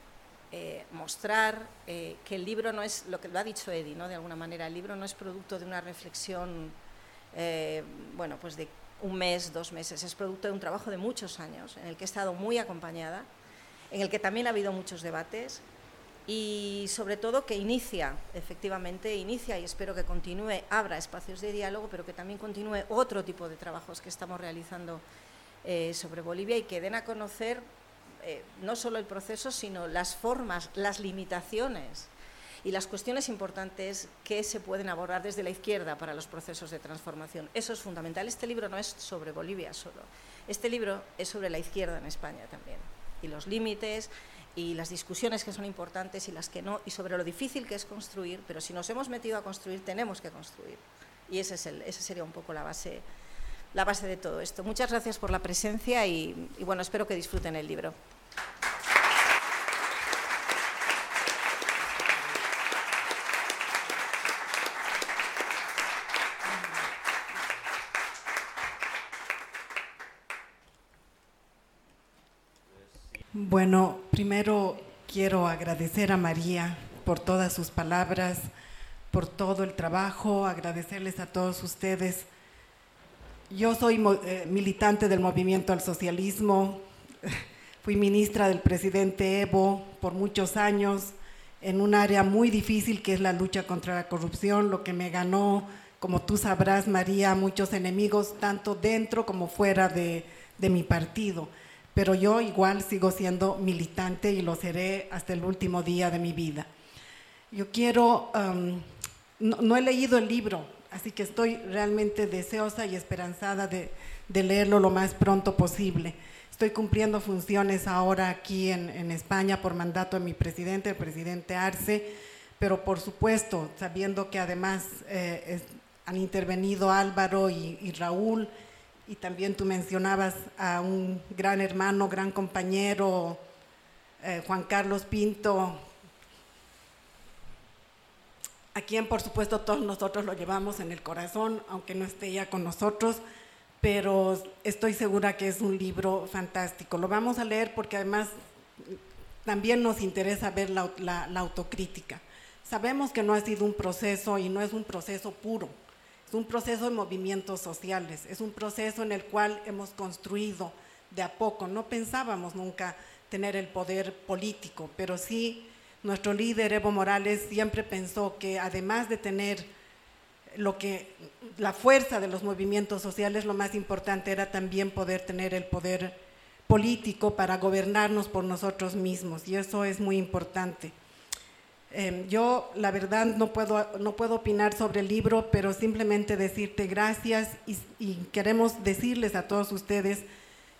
mostrar que el libro no es, lo que lo ha dicho Eddie, ¿no? de alguna manera, el libro no es producto de una reflexión, bueno, pues de un mes, dos meses, es producto de un trabajo de muchos años, en el que he estado muy acompañada, en el que también ha habido muchos debates, y sobre todo que inicia, efectivamente, inicia y espero que continúe, abra espacios de diálogo, pero que también continúe otro tipo de trabajos que estamos realizando eh, sobre Bolivia y que den a conocer eh, no solo el proceso, sino las formas, las limitaciones y las cuestiones importantes que se pueden abordar desde la izquierda para los procesos de transformación. Eso es fundamental. Este libro no es sobre Bolivia solo. Este libro es sobre la izquierda en España también. Y los límites, y las discusiones que son importantes y las que no, y sobre lo difícil que es construir, pero si nos hemos metido a construir, tenemos que construir. Y ese, es el, ese sería un poco la base, la base de todo esto. Muchas gracias por la presencia y, y bueno, espero que disfruten el libro. Bueno, primero quiero agradecer a María por todas sus palabras, por todo el trabajo, agradecerles a todos ustedes. Yo soy eh, militante del movimiento al socialismo, fui ministra del presidente Evo por muchos años en un área muy difícil que es la lucha contra la corrupción, lo que me ganó, como tú sabrás, María, muchos enemigos, tanto dentro como fuera de mi partido pero yo igual sigo siendo militante y lo seré hasta el último día de mi vida. Yo quiero, um, no, he leído el libro, así que estoy realmente deseosa y esperanzada de, leerlo lo más pronto posible. Estoy cumpliendo funciones ahora aquí en, España por mandato de mi presidente, el presidente Arce, pero por supuesto, sabiendo que además eh, han intervenido Álvaro y Raúl, y también tú mencionabas a un gran hermano, gran compañero, eh, Juan Carlos Pinto, a quien por supuesto todos nosotros lo llevamos en el corazón, aunque no esté ya con nosotros, pero estoy segura que es un libro fantástico. Lo vamos a leer porque además también nos interesa ver la, la autocrítica. Sabemos que no ha sido un proceso y no es un proceso puro es un proceso de movimientos sociales, es un proceso en el cual hemos construido de a poco. No pensábamos nunca tener el poder político, pero sí nuestro líder Evo Morales siempre pensó que además de tener lo que la fuerza de los movimientos sociales, lo más importante era también poder tener el poder político para gobernarnos por nosotros mismos y eso es muy importante. Em, yo, la verdad, no puedo, no puedo opinar sobre el libro, pero simplemente decirte gracias y, queremos decirles a todos ustedes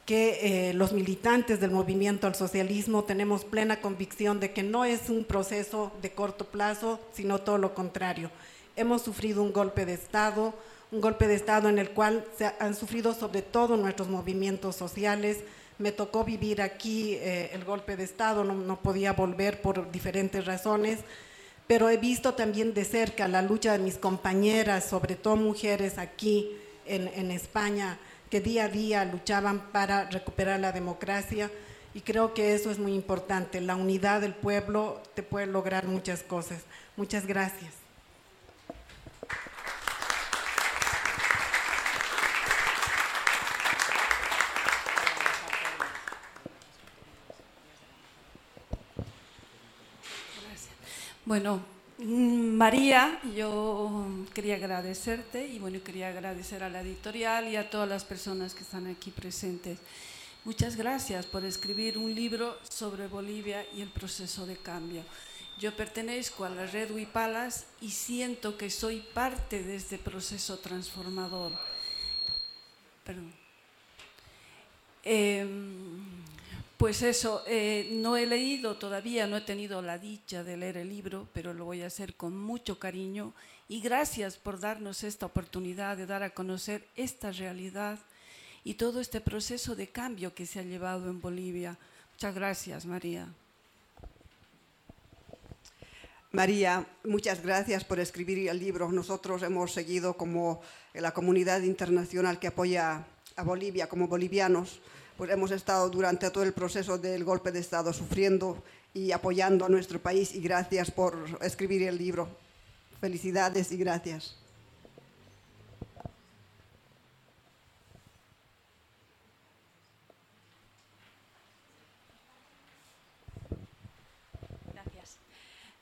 que eh, los militantes del movimiento al socialismo tenemos plena convicción de que no es un proceso de corto plazo, sino todo lo contrario. Hemos sufrido un golpe de Estado, un golpe de Estado en el cual se han sufrido sobre todo nuestros movimientos sociales, me tocó vivir aquí eh, el golpe de Estado, no, podía volver por diferentes razones, pero he visto también de cerca la lucha de mis compañeras, sobre todo mujeres aquí en, en España, que día a día luchaban para recuperar la democracia y creo que eso es muy importante. La unidad del pueblo te puede lograr muchas cosas. Muchas gracias. Bueno, mm, María, yo quería agradecerte y bueno, quería agradecer a la editorial y a todas las personas que están aquí presentes. Muchas gracias por escribir un libro sobre Bolivia y el proceso de cambio. Yo pertenezco a la red Huipalas y siento que soy parte de este proceso transformador. Perdón. Em, pues eso, eh, no he leído todavía, no he tenido la dicha de leer el libro, pero lo voy a hacer con mucho cariño y gracias por darnos esta oportunidad de dar a conocer esta realidad y todo este proceso de cambio que se ha llevado en Bolivia. Muchas gracias, María. María, muchas gracias por escribir el libro. Nosotros hemos seguido como la comunidad internacional que apoya a Bolivia como bolivianos pues hemos estado durante todo el proceso del golpe de Estado sufriendo y apoyando a nuestro país y gracias por escribir el libro. Felicidades y gracias.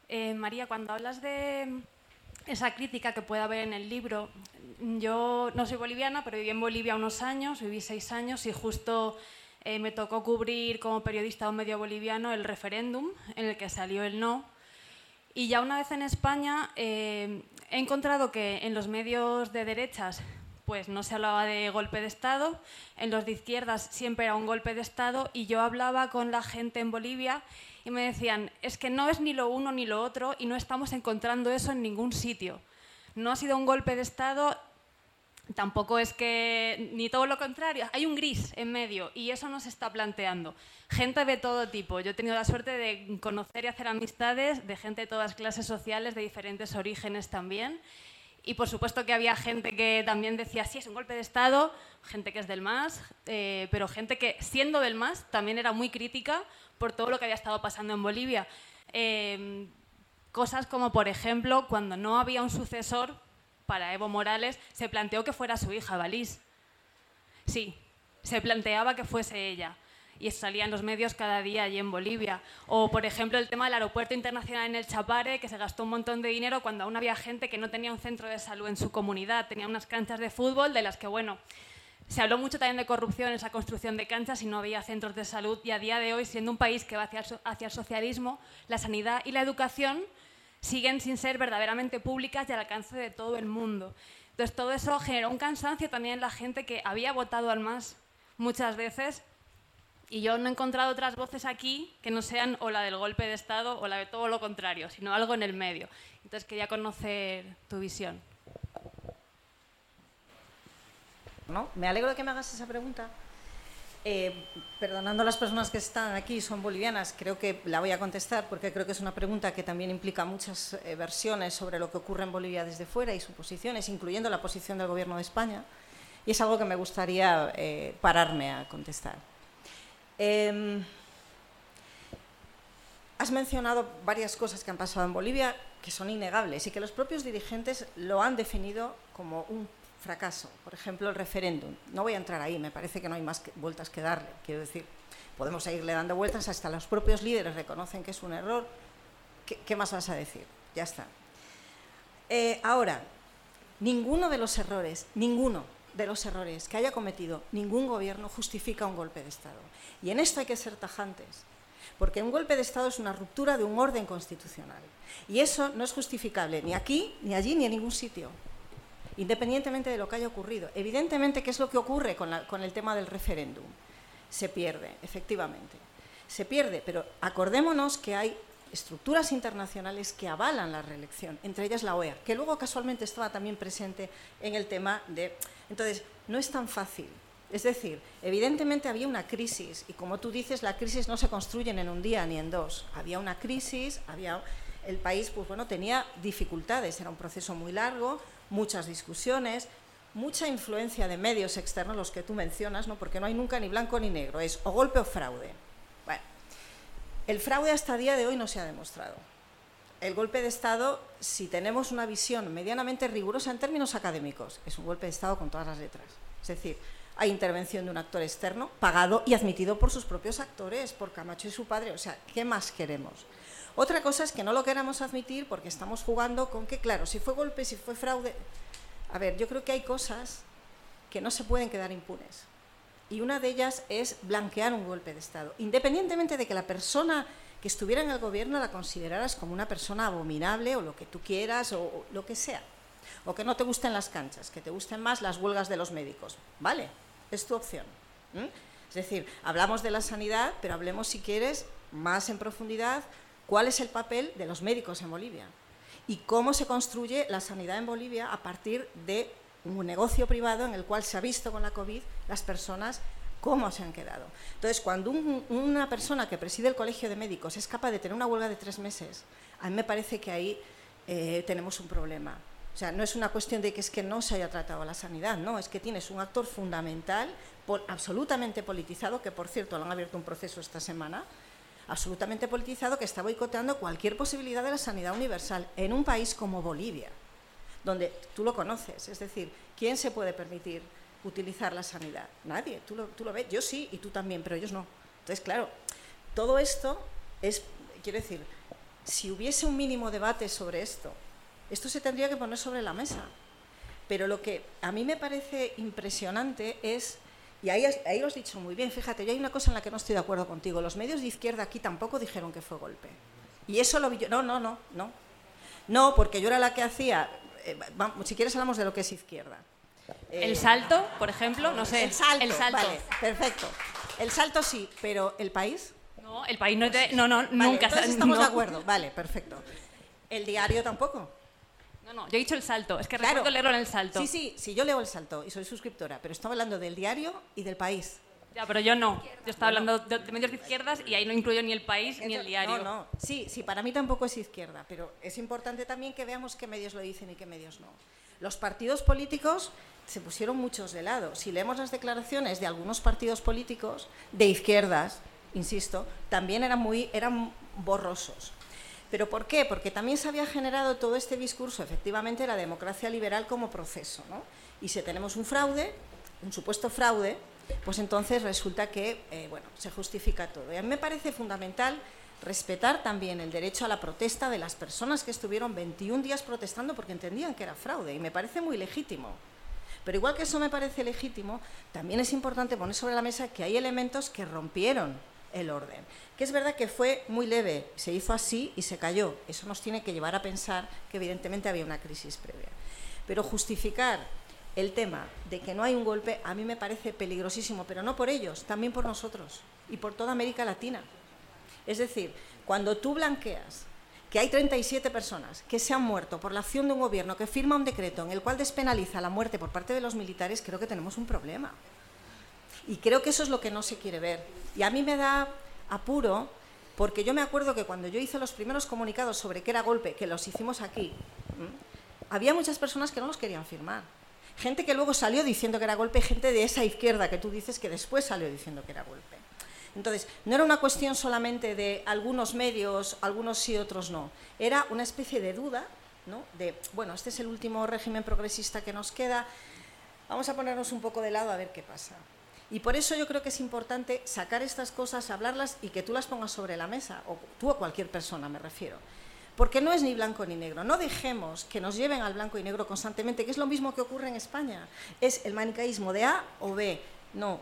Eh, María, cuando hablas de esa crítica que puede haber en el libro, yo no soy boliviana, pero viví en Bolivia unos años, viví seis años y justo eh, me tocó cubrir como periodista de un medio boliviano el referéndum en el que salió el no. Y ya una vez en España eh, he encontrado que en los medios de derechas pues no se hablaba de golpe de Estado, en los de izquierdas siempre era un golpe de Estado y yo hablaba con la gente en Bolivia y me decían, es que no es ni lo uno ni lo otro y no estamos encontrando eso en ningún sitio. No ha sido un golpe de Estado Tampoco es que, ni todo lo contrario, hay un gris en medio y eso no se está planteando. Gente de todo tipo. Yo he tenido la suerte de conocer y hacer amistades de gente de todas clases sociales, de diferentes orígenes también. Y por supuesto que había gente que también decía, sí, es un golpe de Estado, gente que es del MAS, eh, pero gente que, siendo del MAS, también era muy crítica por todo lo que había estado pasando en Bolivia. Eh, cosas como, por ejemplo, cuando no había un sucesor para Evo Morales, se planteó que fuera su hija, Valís. Sí, se planteaba que fuese ella. Y salía en los medios cada día allí en Bolivia. O, por ejemplo, el tema del aeropuerto internacional en el Chapare, que se gastó un montón de dinero cuando aún había gente que no tenía un centro de salud en su comunidad. Tenía unas canchas de fútbol de las que, bueno, se habló mucho también de corrupción en esa construcción de canchas y no había centros de salud. Y a día de hoy, siendo un país que va hacia, hacia el socialismo, la sanidad y la educación siguen sin ser verdaderamente públicas y al alcance de todo el mundo. Entonces todo eso generó un cansancio también en la gente que había votado al MAS muchas veces y yo no he encontrado otras voces aquí que no sean o la del golpe de Estado o la de todo lo contrario, sino algo en el medio. Entonces quería conocer tu visión. ¿No? Me alegro de que me hagas esa pregunta eh, perdonando a las personas que están aquí, son bolivianas, creo que la voy a contestar porque creo que es una pregunta que también implica muchas eh, versiones sobre lo que ocurre en Bolivia desde fuera y sus posiciones, incluyendo la posición del Gobierno de España. Y es algo que me gustaría eh, pararme a contestar. Em, has mencionado varias cosas que han pasado en Bolivia que son innegables y que los propios dirigentes lo han definido como un fracaso. Por ejemplo, el referéndum. No voy a entrar ahí, me parece que no hay más vueltas que darle. Quiero decir, podemos seguirle dando vueltas, hasta los propios líderes reconocen que es un error. ¿Qué, más vas a decir? Ya está. Eh, ahora, ninguno de los errores, ninguno de los errores que haya cometido ningún gobierno justifica un golpe de Estado. Y en esto hay que ser tajantes, porque un golpe de Estado es una ruptura de un orden constitucional. Y eso no es justificable ni aquí, ni allí, ni en ningún sitio, independientemente de lo que haya ocurrido. Evidentemente, ¿qué es lo que ocurre con, con el tema del referéndum? Se pierde, efectivamente. Se pierde, pero acordémonos que hay estructuras internacionales que avalan la reelección, entre ellas la OEA, que luego casualmente estaba también presente en el tema de... Entonces, no es tan fácil. Es decir, evidentemente había una crisis y como tú dices, la crisis no se construye en un día ni en dos. Había una crisis, había el país pues bueno, tenía dificultades, era un proceso muy largo, muchas discusiones, mucha influencia de medios externos, los que tú mencionas, ¿no? porque no hay nunca ni blanco ni negro, es o golpe o fraude. El fraude hasta el día de hoy no se ha demostrado. El golpe de Estado, si tenemos una visión medianamente rigurosa en términos académicos, es un golpe de Estado con todas las letras. Es decir, hay intervención de un actor externo, pagado y admitido por sus propios actores, por Camacho y su padre. O sea, ¿qué más queremos? Otra cosa es que no lo queramos admitir porque estamos jugando con que, claro, si fue golpe, si fue fraude... A ver, yo creo que hay cosas que no se pueden quedar impunes y una de ellas es blanquear un golpe de Estado, independientemente de que la persona que estuviera en el gobierno la consideraras como una persona abominable o lo que tú quieras o, lo que sea, o que no te gusten las canchas, que te gusten más las huelgas de los médicos, ¿vale? Es tu opción. Es decir, hablamos de la sanidad, pero hablemos si quieres más en profundidad cuál es el papel de los médicos en Bolivia y cómo se construye la sanidad en Bolivia a partir de un negocio privado en el cual se ha visto con la COVID las personas cómo se han quedado. Entonces, cuando una persona que preside el Colegio de Médicos es capaz de tener una huelga de tres meses, a mí me parece que ahí eh, tenemos un problema. O sea, no es una cuestión de que es que no se haya tratado la sanidad, no, es que tienes un actor fundamental, absolutamente politizado, que por cierto lo han abierto un proceso esta semana, absolutamente politizado, que está boicoteando cualquier posibilidad de la sanidad universal en un país como Bolivia donde tú lo conoces. Es decir, ¿quién se puede permitir utilizar la sanidad? Nadie, tú lo, tú lo ves, yo sí y tú también, pero ellos no. Entonces, claro, todo esto es, quiero decir, si hubiese un mínimo debate sobre esto, esto se tendría que poner sobre la mesa. Pero lo que a mí me parece impresionante es, y ahí, ahí lo has dicho muy bien, fíjate, yo hay una cosa en la que no estoy de acuerdo contigo, los medios de izquierda aquí tampoco dijeron que fue golpe. Y eso lo vi yo, no, no, no, no. No, porque yo era la que hacía si quieres hablamos de lo que es izquierda. el salto, por ejemplo, no sé. El salto, el salto. Vale, perfecto. El salto sí, pero el país. No, el país no es de, no, no, nunca. estamos de acuerdo. Vale, perfecto. El diario tampoco. No, no, yo he dicho el salto. Es que claro. recuerdo leerlo en el salto. Sí, sí, sí, yo leo el salto y soy suscriptora, pero estaba hablando del diario y del país. Ya, pero yo no. Yo estaba hablando de, medios de izquierdas y ahí no incluyo ni el país ni el diario. No, no. Sí, sí, para mí tampoco es izquierda, pero es importante también que veamos qué medios lo dicen y qué medios no. Los partidos políticos se pusieron muchos de lado. Si leemos las declaraciones de algunos partidos políticos de izquierdas, insisto, también eran muy eran borrosos. ¿Pero por qué? Porque también se había generado todo este discurso, efectivamente, la democracia liberal como proceso. ¿no? Y si tenemos un fraude, un supuesto fraude, pues entonces resulta que eh, bueno, se justifica todo. Y a mí me parece fundamental respetar también el derecho a la protesta de las personas que estuvieron 21 días protestando porque entendían que era fraude y me parece muy legítimo. Pero igual que eso me parece legítimo, también es importante poner sobre la mesa que hay elementos que rompieron el orden. Que es verdad que fue muy leve, se hizo así y se cayó. Eso nos tiene que llevar a pensar que evidentemente había una crisis previa. Pero justificar el tema de que no hay un golpe a mí me parece peligrosísimo, pero no por ellos, también por nosotros y por toda América Latina. Es decir, cuando tú blanqueas que hay 37 personas que se han muerto por la acción de un gobierno que firma un decreto en el cual despenaliza la muerte por parte de los militares, creo que tenemos un problema. Y creo que eso es lo que no se quiere ver. Y a mí me da apuro, porque yo me acuerdo que cuando yo hice los primeros comunicados sobre qué era golpe, que los hicimos aquí, había muchas personas que no los querían firmar gente que luego salió diciendo que era golpe, gente de esa izquierda que tú dices que después salió diciendo que era golpe. Entonces, no era una cuestión solamente de algunos medios, algunos sí, otros no. Era una especie de duda, ¿no? De, bueno, este es el último régimen progresista que nos queda. Vamos a ponernos un poco de lado a ver qué pasa. Y por eso yo creo que es importante sacar estas cosas, hablarlas y que tú las pongas sobre la mesa, o tú o cualquier persona me refiero. Porque no es ni blanco ni negro. No dejemos que nos lleven al blanco y negro constantemente, que es lo mismo que ocurre en España. Es el manicaísmo de A o B. No,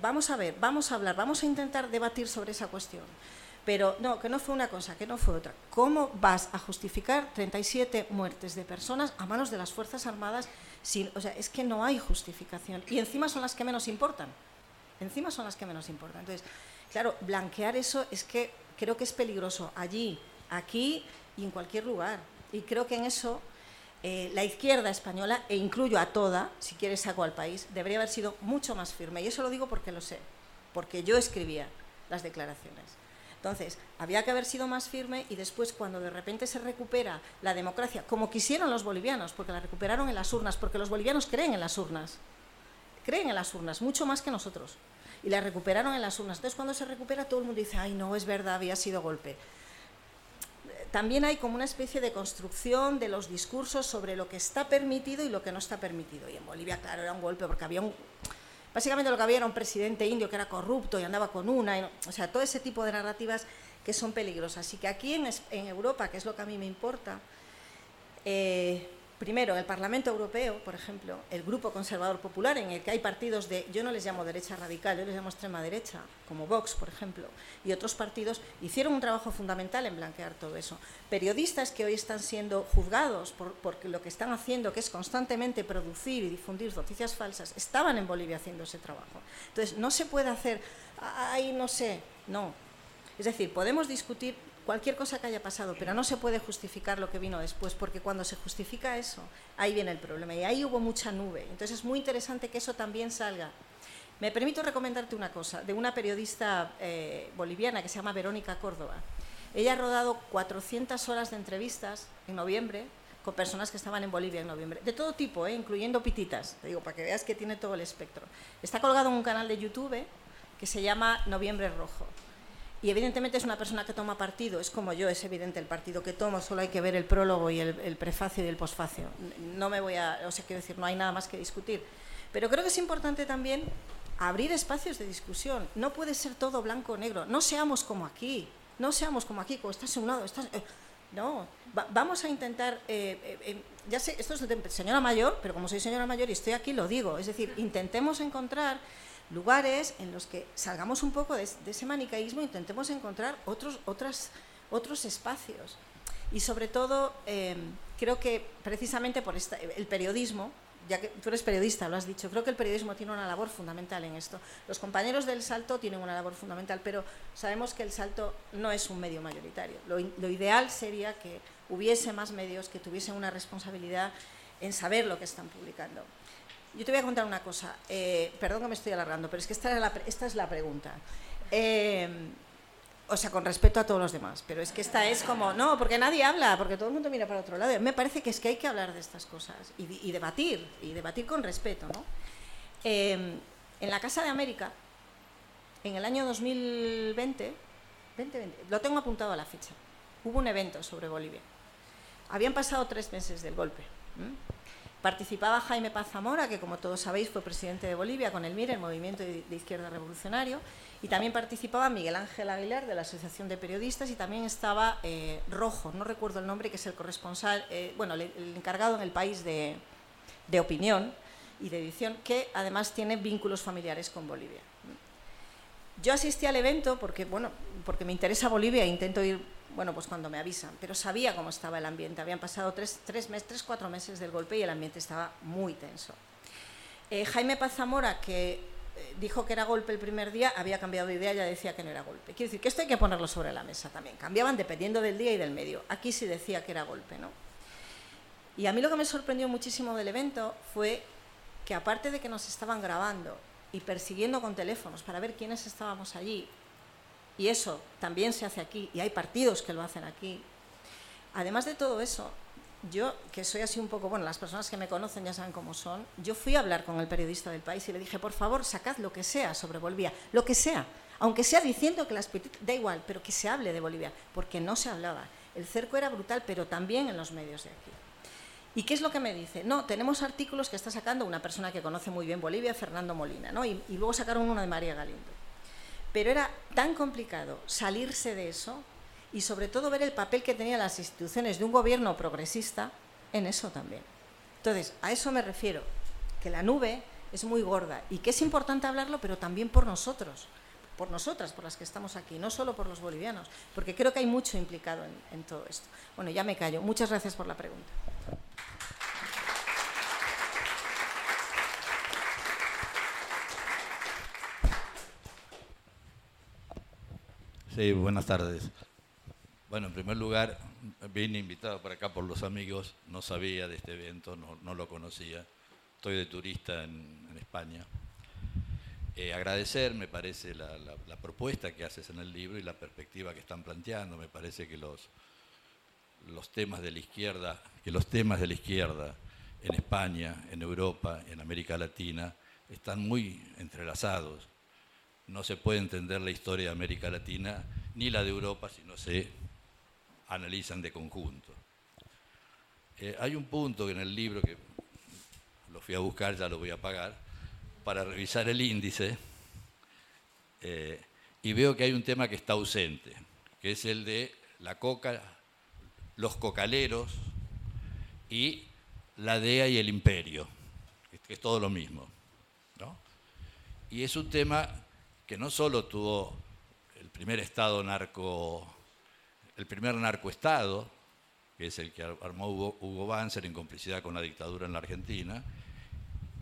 vamos a ver, vamos a hablar, vamos a intentar debatir sobre esa cuestión. Pero no, que no fue una cosa, que no fue otra. ¿Cómo vas a justificar 37 muertes de personas a manos de las Fuerzas Armadas? Sin, o sea, es que no hay justificación. Y encima son las que menos importan. Encima son las que menos importan. Entonces, claro, blanquear eso es que creo que es peligroso allí, aquí y en cualquier lugar. Y creo que en eso eh, la izquierda española, e incluyo a toda, si quieres saco al país, debería haber sido mucho más firme. Y eso lo digo porque lo sé, porque yo escribía las declaraciones. Entonces, había que haber sido más firme y después cuando de repente se recupera la democracia, como quisieron los bolivianos, porque la recuperaron en las urnas, porque los bolivianos creen en las urnas, creen en las urnas, mucho más que nosotros, y la recuperaron en las urnas. Entonces, cuando se recupera, todo el mundo dice, ay, no, es verdad, había sido golpe. También hay como una especie de construcción de los discursos sobre lo que está permitido y lo que no está permitido. Y en Bolivia, claro, era un golpe porque había un, Básicamente lo que había era un presidente indio que era corrupto y andaba con una, o sea, todo ese tipo de narrativas que son peligrosas. Así que aquí en, Europa, que es lo que a mí me importa, eh, primero, el Parlamento Europeo, por ejemplo, el Grupo Conservador Popular, en el que hay partidos de, yo no les llamo derecha radical, yo les llamo extrema derecha, como Vox, por ejemplo, y otros partidos, hicieron un trabajo fundamental en blanquear todo eso. Periodistas que hoy están siendo juzgados por, lo que están haciendo, que es constantemente producir y difundir noticias falsas, estaban en Bolivia haciendo ese trabajo. Entonces, no se puede hacer, ay, no sé, no. Es decir, podemos discutir cualquier cosa que haya pasado, pero no se puede justificar lo que vino después, porque cuando se justifica eso, ahí viene el problema. Y ahí hubo mucha nube. Entonces es muy interesante que eso también salga. Me permito recomendarte una cosa, de una periodista eh, boliviana que se llama Verónica Córdoba. Ella ha rodado 400 horas de entrevistas en noviembre con personas que estaban en Bolivia en noviembre, de todo tipo, eh, incluyendo pititas, te digo, para que veas que tiene todo el espectro. Está colgado en un canal de YouTube que se llama Noviembre Rojo. Y evidentemente es una persona que toma partido, es como yo, es evidente el partido que tomo, solo hay que ver el prólogo y el, prefacio y el posfacio. No me voy a, o sea, quiero decir, no hay nada más que discutir. Pero creo que es importante también abrir espacios de discusión. No puede ser todo blanco o negro. No seamos como aquí. No seamos como aquí, como estás en un lado, estás... Eh, no, vamos a intentar, eh, eh, ya sé, esto es de señora mayor, pero como soy señora mayor y estoy aquí, lo digo. Es decir, intentemos encontrar lugares en los que salgamos un poco de, ese manicaísmo e intentemos encontrar otros, otras, otros espacios. Y sobre todo, em, creo que precisamente por el periodismo, ya que tú eres periodista, lo has dicho, creo que el periodismo tiene una labor fundamental en esto. Los compañeros del Salto tienen una labor fundamental, pero sabemos que el Salto no es un medio mayoritario. Lo, lo ideal sería que hubiese más medios que tuviesen una responsabilidad en saber lo que están publicando. Yo te voy a contar una cosa. Eh, perdón que me estoy alargando, pero es que esta, es la pregunta. Eh, o sea, con respeto a todos los demás. Pero es que esta es como, no, porque nadie habla, porque todo el mundo mira para otro lado. Me parece que es que hay que hablar de estas cosas y, debatir, y debatir con respeto. ¿no? Eh, en la Casa de América, en el año 2020, 2020, lo tengo apuntado a la ficha, hubo un evento sobre Bolivia. Habían pasado tres meses del golpe. Participaba Jaime Paz Zamora, que como todos sabéis fue presidente de Bolivia con el MIR, el Movimiento de Izquierda Revolucionario, y también participaba Miguel Ángel Aguilar de la Asociación de Periodistas y también estaba eh, Rojo, no recuerdo el nombre, que es el corresponsal, eh, bueno, el, encargado en el país de, de opinión y de edición, que además tiene vínculos familiares con Bolivia. Yo asistí al evento porque, bueno, porque me interesa Bolivia e intento ir bueno, pues cuando me avisan, pero sabía cómo estaba el ambiente. Habían pasado tres, tres, meses, tres cuatro meses del golpe y el ambiente estaba muy tenso. Eh, Jaime Paz Zamora, que eh, dijo que era golpe el primer día, había cambiado de idea, ya decía que no era golpe. Quiero decir que esto hay que ponerlo sobre la mesa también. Cambiaban dependiendo del día y del medio. Aquí sí decía que era golpe, ¿no? Y a mí lo que me sorprendió muchísimo del evento fue que aparte de que nos estaban grabando y persiguiendo con teléfonos para ver quiénes estábamos allí, y eso también se hace aquí, y hay partidos que lo hacen aquí. Además de todo eso, yo, que soy así un poco, bueno, las personas que me conocen ya saben cómo son, yo fui a hablar con el periodista del país y le dije, por favor, sacad lo que sea sobre Bolivia, lo que sea, aunque sea diciendo que las da igual, pero que se hable de Bolivia, porque no se hablaba. El cerco era brutal, pero también en los medios de aquí. ¿Y qué es lo que me dice? No, tenemos artículos que está sacando una persona que conoce muy bien Bolivia, Fernando Molina, ¿no? y, y luego sacaron uno de María Galindo. Pero era tan complicado salirse de eso y sobre todo ver el papel que tenían las instituciones de un gobierno progresista en eso también. Entonces, a eso me refiero, que la nube es muy gorda y que es importante hablarlo, pero también por nosotros, por nosotras, por las que estamos aquí, no solo por los bolivianos, porque creo que hay mucho implicado en, en todo esto. Bueno, ya me callo. Muchas gracias por la pregunta. Sí, buenas tardes. Bueno, en primer lugar, vine invitado para acá por los amigos, no sabía de este evento, no, lo conocía, estoy de turista en, España. Eh, agradecer, me parece, la, la, la, propuesta que haces en el libro y la perspectiva que están planteando. Me parece que los, los temas de la izquierda, que los temas de la izquierda en España, en Europa, en América Latina, están muy entrelazados. No se puede entender la historia de América Latina ni la de Europa si no se analizan de conjunto. Eh, hay un punto en el libro que lo fui a buscar, ya lo voy a pagar, para revisar el índice eh, y veo que hay un tema que está ausente, que es el de la coca, los cocaleros y la DEA y el imperio, que es todo lo mismo. ¿no? Y es un tema que no solo tuvo el primer estado narco, el primer narcoestado, que es el que armó Hugo, Hugo Banzer en complicidad con la dictadura en la Argentina,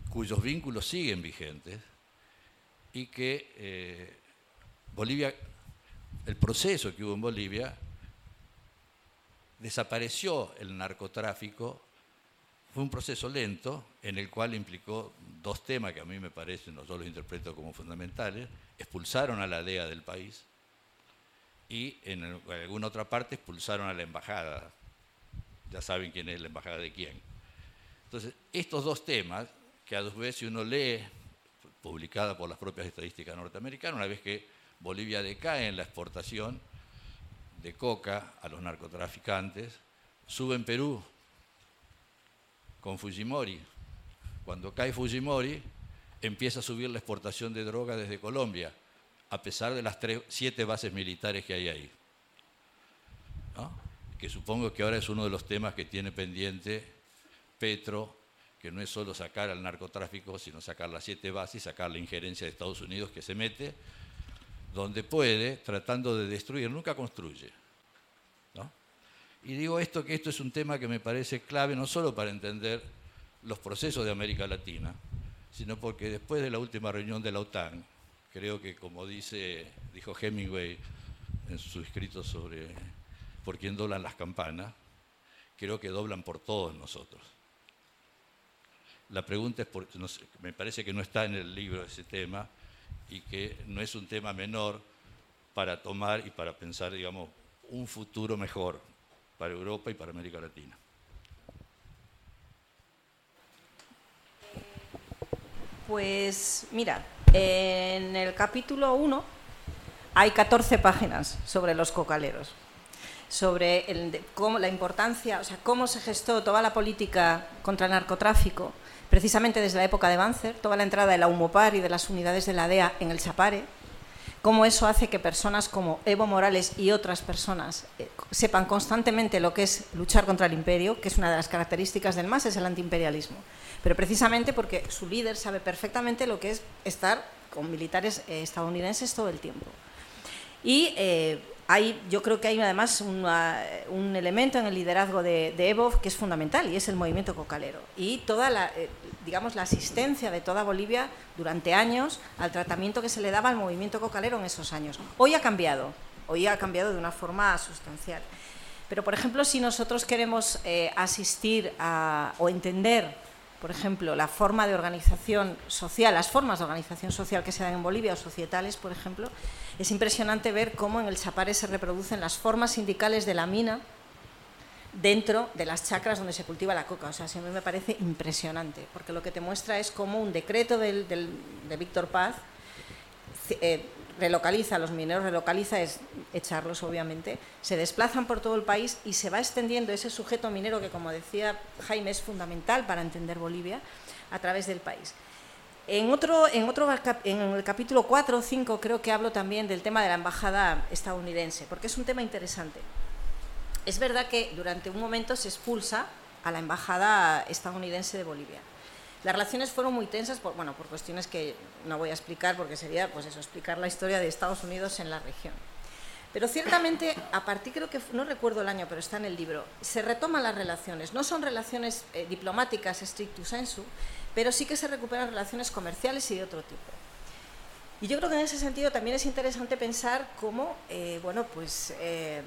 cuyos vínculos siguen vigentes y que eh, Bolivia, el proceso que hubo en Bolivia, desapareció el narcotráfico, fue un proceso lento en el cual implicó dos temas que a mí me parecen, no yo los interpreto como fundamentales, expulsaron a la DEA del país y en, alguna otra parte expulsaron a la embajada. Ya saben quién es la embajada de quién. Entonces, estos dos temas que a vez si uno lee, publicada por las propias estadísticas norteamericanas, una vez que Bolivia decae en la exportación de coca a los narcotraficantes, sube en Perú con Fujimori. Cuando cae Fujimori, empieza a subir la exportación de droga desde Colombia, a pesar de las siete bases militares que hay ahí. Que supongo que ahora es uno de los temas que tiene pendiente Petro que no es solo sacar al narcotráfico, sino sacar las siete bases y sacar la injerencia de Estados Unidos que se mete donde puede, tratando de destruir, nunca construye. Y digo esto que esto es un tema que me parece clave no solo para entender los procesos de América Latina, sino porque después de la última reunión de la OTAN, creo que como dice, dijo Hemingway en su escrito sobre por quién doblan las campanas, creo que doblan por todos nosotros. La pregunta es, por, me parece que no está en el libro ese tema y que no es un tema menor para tomar y para pensar, digamos, un futuro mejor para Europa y para América Latina. Pues mira, en el capítulo 1 hay 14 páginas sobre los cocaleros, sobre cómo, la importancia, o sea, cómo se gestó toda la política contra el narcotráfico, precisamente desde la época de Banzer, toda la entrada de la UMOPAR y de las unidades de la DEA en el Chapare, cómo eso hace que personas como Evo Morales y otras personas eh, sepan constantemente lo que es luchar contra el imperio, que es una de las características del MAS, es el antiimperialismo. Pero precisamente porque su líder sabe perfectamente lo que es estar con militares eh, estadounidenses todo el tiempo. Y eh, hay, yo creo que hay además una, un elemento en el liderazgo de, de, Evo que es fundamental y es el movimiento cocalero. Y toda la, eh, digamos, la asistencia de toda Bolivia durante años al tratamiento que se le daba al movimiento cocalero en esos años. Hoy ha cambiado, hoy ha cambiado de una forma sustancial. Pero, por ejemplo, si nosotros queremos eh, asistir a, o entender por ejemplo, la forma de organización social, las formas de organización social que se dan en Bolivia o societales, por ejemplo, es impresionante ver cómo en el Chapare se reproducen las formas sindicales de la mina dentro de las chacras donde se cultiva la coca. O sea, a mí me parece impresionante, porque lo que te muestra es cómo un decreto del, de Víctor Paz eh, relocaliza, los mineros relocaliza es echarlos obviamente, se desplazan por todo el país y se va extendiendo ese sujeto minero que como decía Jaime es fundamental para entender Bolivia a través del país. En, otro, en, otro, en el capítulo 4 o 5 creo que hablo también del tema de la embajada estadounidense, porque es un tema interesante. Es verdad que durante un momento se expulsa a la embajada estadounidense de Bolivia. Las relaciones fueron muy tensas, por, bueno, por cuestiones que no voy a explicar, porque sería pues eso, explicar la historia de Estados Unidos en la región. Pero ciertamente, a partir, creo que, no recuerdo el año, pero está en el libro, se retoman las relaciones. No son relaciones eh, diplomáticas stricto sensu, pero sí que se recuperan relaciones comerciales y de otro tipo. Y yo creo que en ese sentido también es interesante pensar cómo, eh, bueno, pues eh,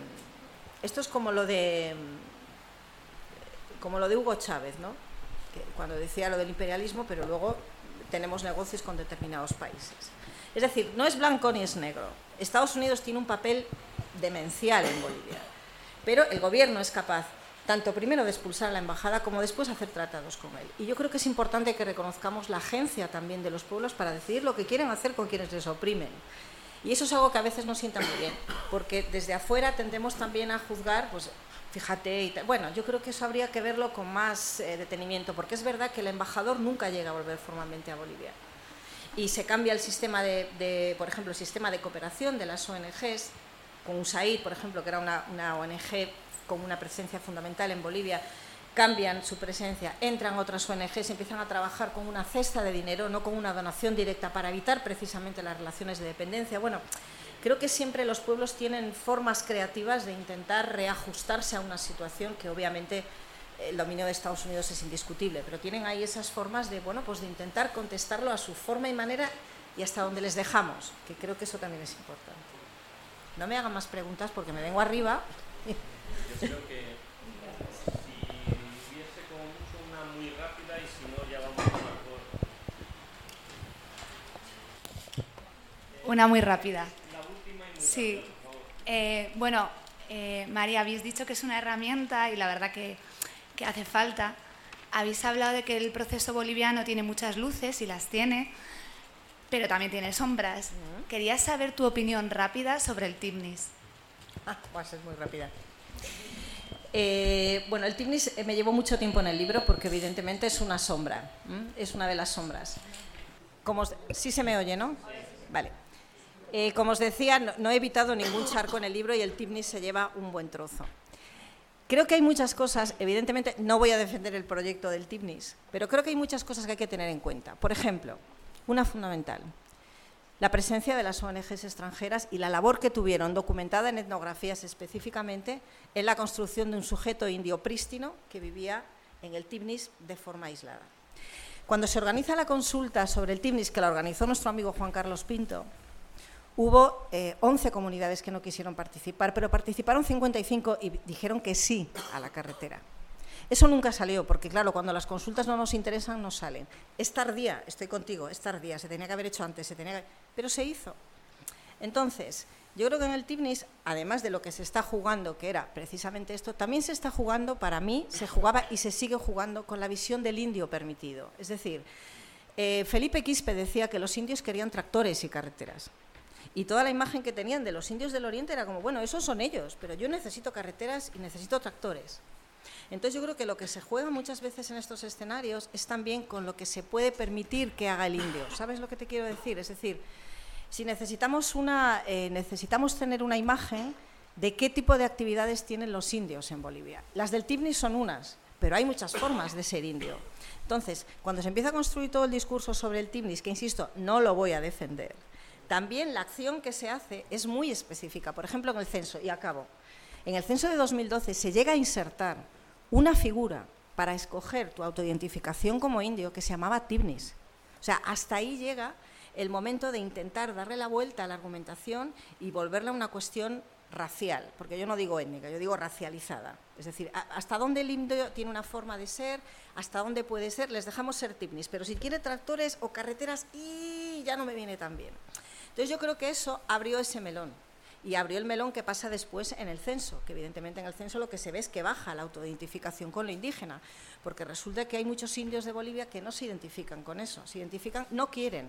esto es como lo de como lo de Hugo Chávez, ¿no? Cuando decía lo del imperialismo, pero luego tenemos negocios con determinados países. Es decir, no es blanco ni es negro. Estados Unidos tiene un papel demencial en Bolivia, pero el gobierno es capaz tanto primero de expulsar a la embajada como después hacer tratados con él. Y yo creo que es importante que reconozcamos la agencia también de los pueblos para decidir lo que quieren hacer con quienes les oprimen. Y eso es algo que a veces no sienta muy bien, porque desde afuera tendemos también a juzgar, pues fíjate, y bueno, yo creo que eso habría que verlo con más eh, detenimiento, porque es verdad que el embajador nunca llega a volver formalmente a Bolivia. Y se cambia el sistema de, por ejemplo, el sistema de cooperación de las ONGs, con USAID, por ejemplo, que era una, una ONG con una presencia fundamental en Bolivia, cambian su presencia, entran otras ONGs, empiezan a trabajar con una cesta de dinero, no con una donación directa, para evitar precisamente las relaciones de dependencia. Bueno, creo que siempre los pueblos tienen formas creativas de intentar reajustarse a una situación que obviamente eh, el dominio de Estados Unidos es indiscutible, pero tienen ahí esas formas de, bueno, pues de intentar contestarlo a su forma y manera y hasta donde les dejamos, que creo que eso también es importante. No me hagan más preguntas porque me vengo arriba. Yo creo que si hubiese como mucho una muy rápida y si no ya vamos a por... Una muy rápida. Sí. Eh, bueno, eh, María, habéis dicho que es una herramienta y la verdad que, hace falta. Habéis hablado de que el proceso boliviano tiene muchas luces y las tiene, pero también tiene sombras. Quería saber tu opinión rápida sobre el TIMNIS. Ah, va a ser muy rápida. Eh, bueno, el TIMNIS me llevó mucho tiempo en el libro porque evidentemente es una sombra, es una de las sombras. Como, sí se me oye, ¿no? Vale. Eh, como os decía, no, he evitado ningún charco en el libro y el TIPNIS se lleva un buen trozo. Creo que hay muchas cosas, evidentemente no voy a defender el proyecto del TIPNIS, pero creo que hay muchas cosas que hay que tener en cuenta. Por ejemplo, una fundamental, la presencia de las ONGs extranjeras y la labor que tuvieron, documentada en etnografías específicamente, en la construcción de un sujeto indio prístino que vivía en el TIPNIS de forma aislada. Cuando se organiza la consulta sobre el TIPNIS, que la organizó nuestro amigo Juan Carlos Pinto, Hubo 11 eh, comunidades que no quisieron participar, pero participaron 55 y dijeron que sí a la carretera. Eso nunca salió, porque claro, cuando las consultas no nos interesan, no salen. Es tardía, estoy contigo, es tardía, se tenía que haber hecho antes, se tenía pero se hizo. Entonces, yo creo que en el TIBNIS, además de lo que se está jugando, que era precisamente esto, también se está jugando, para mí, se jugaba y se sigue jugando con la visión del indio permitido. Es decir, eh, Felipe Quispe decía que los indios querían tractores y carreteras. Y toda la imagen que tenían de los indios del Oriente era como, bueno, esos son ellos, pero yo necesito carreteras y necesito tractores. Entonces yo creo que lo que se juega muchas veces en estos escenarios es también con lo que se puede permitir que haga el indio. ¿Sabes lo que te quiero decir? Es decir, si necesitamos, una, eh, necesitamos tener una imagen de qué tipo de actividades tienen los indios en Bolivia. Las del TIBNI son unas, pero hay muchas formas de ser indio. Entonces, cuando se empieza a construir todo el discurso sobre el TIBNIS, que insisto, no lo voy a defender, también la acción que se hace es muy específica. Por ejemplo, en el censo, y acabo, en el censo de 2012 se llega a insertar una figura para escoger tu autoidentificación como indio que se llamaba Tibnis. O sea, hasta ahí llega el momento de intentar darle la vuelta a la argumentación y volverla una cuestión racial, porque yo no digo étnica, yo digo racializada. Es decir, hasta dónde el indio tiene una forma de ser, hasta dónde puede ser, les dejamos ser tipnis, pero si quiere tractores o carreteras, y ya no me viene tan bien. Entonces yo creo que eso abrió ese melón. Y abrió el melón que pasa después en el censo, que evidentemente en el censo lo que se ve es que baja la autoidentificación con lo indígena, porque resulta que hay muchos indios de Bolivia que no se identifican con eso, se identifican, no quieren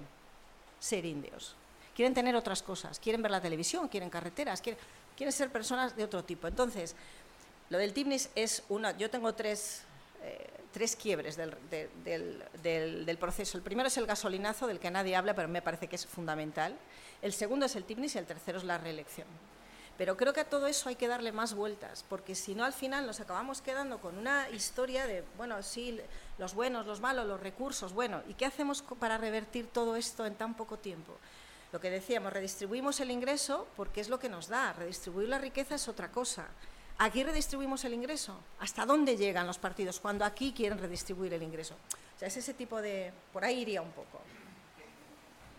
ser indios, quieren tener otras cosas, quieren ver la televisión, quieren carreteras, quieren, ser personas de otro tipo. Entonces, lo del TIPNIS es una, yo tengo tres, eh, tres quiebres del, del, proceso. El primero es el gasolinazo, del que nadie habla, pero me parece que es fundamental. El segundo es el TIPNIS y el tercero es la reelección. Pero creo que a todo eso hay que darle más vueltas, porque si no al final nos acabamos quedando con una historia de, bueno, sí, los buenos, los malos, los recursos, bueno, ¿y qué hacemos para revertir todo esto en tan poco tiempo? Lo que decíamos, redistribuimos el ingreso porque es lo que nos da, redistribuir la riqueza es otra cosa. Aquí redistribuimos el ingreso. ¿Hasta dónde llegan los partidos cuando aquí quieren redistribuir el ingreso? O sea, es ese tipo de... Por ahí iría un poco.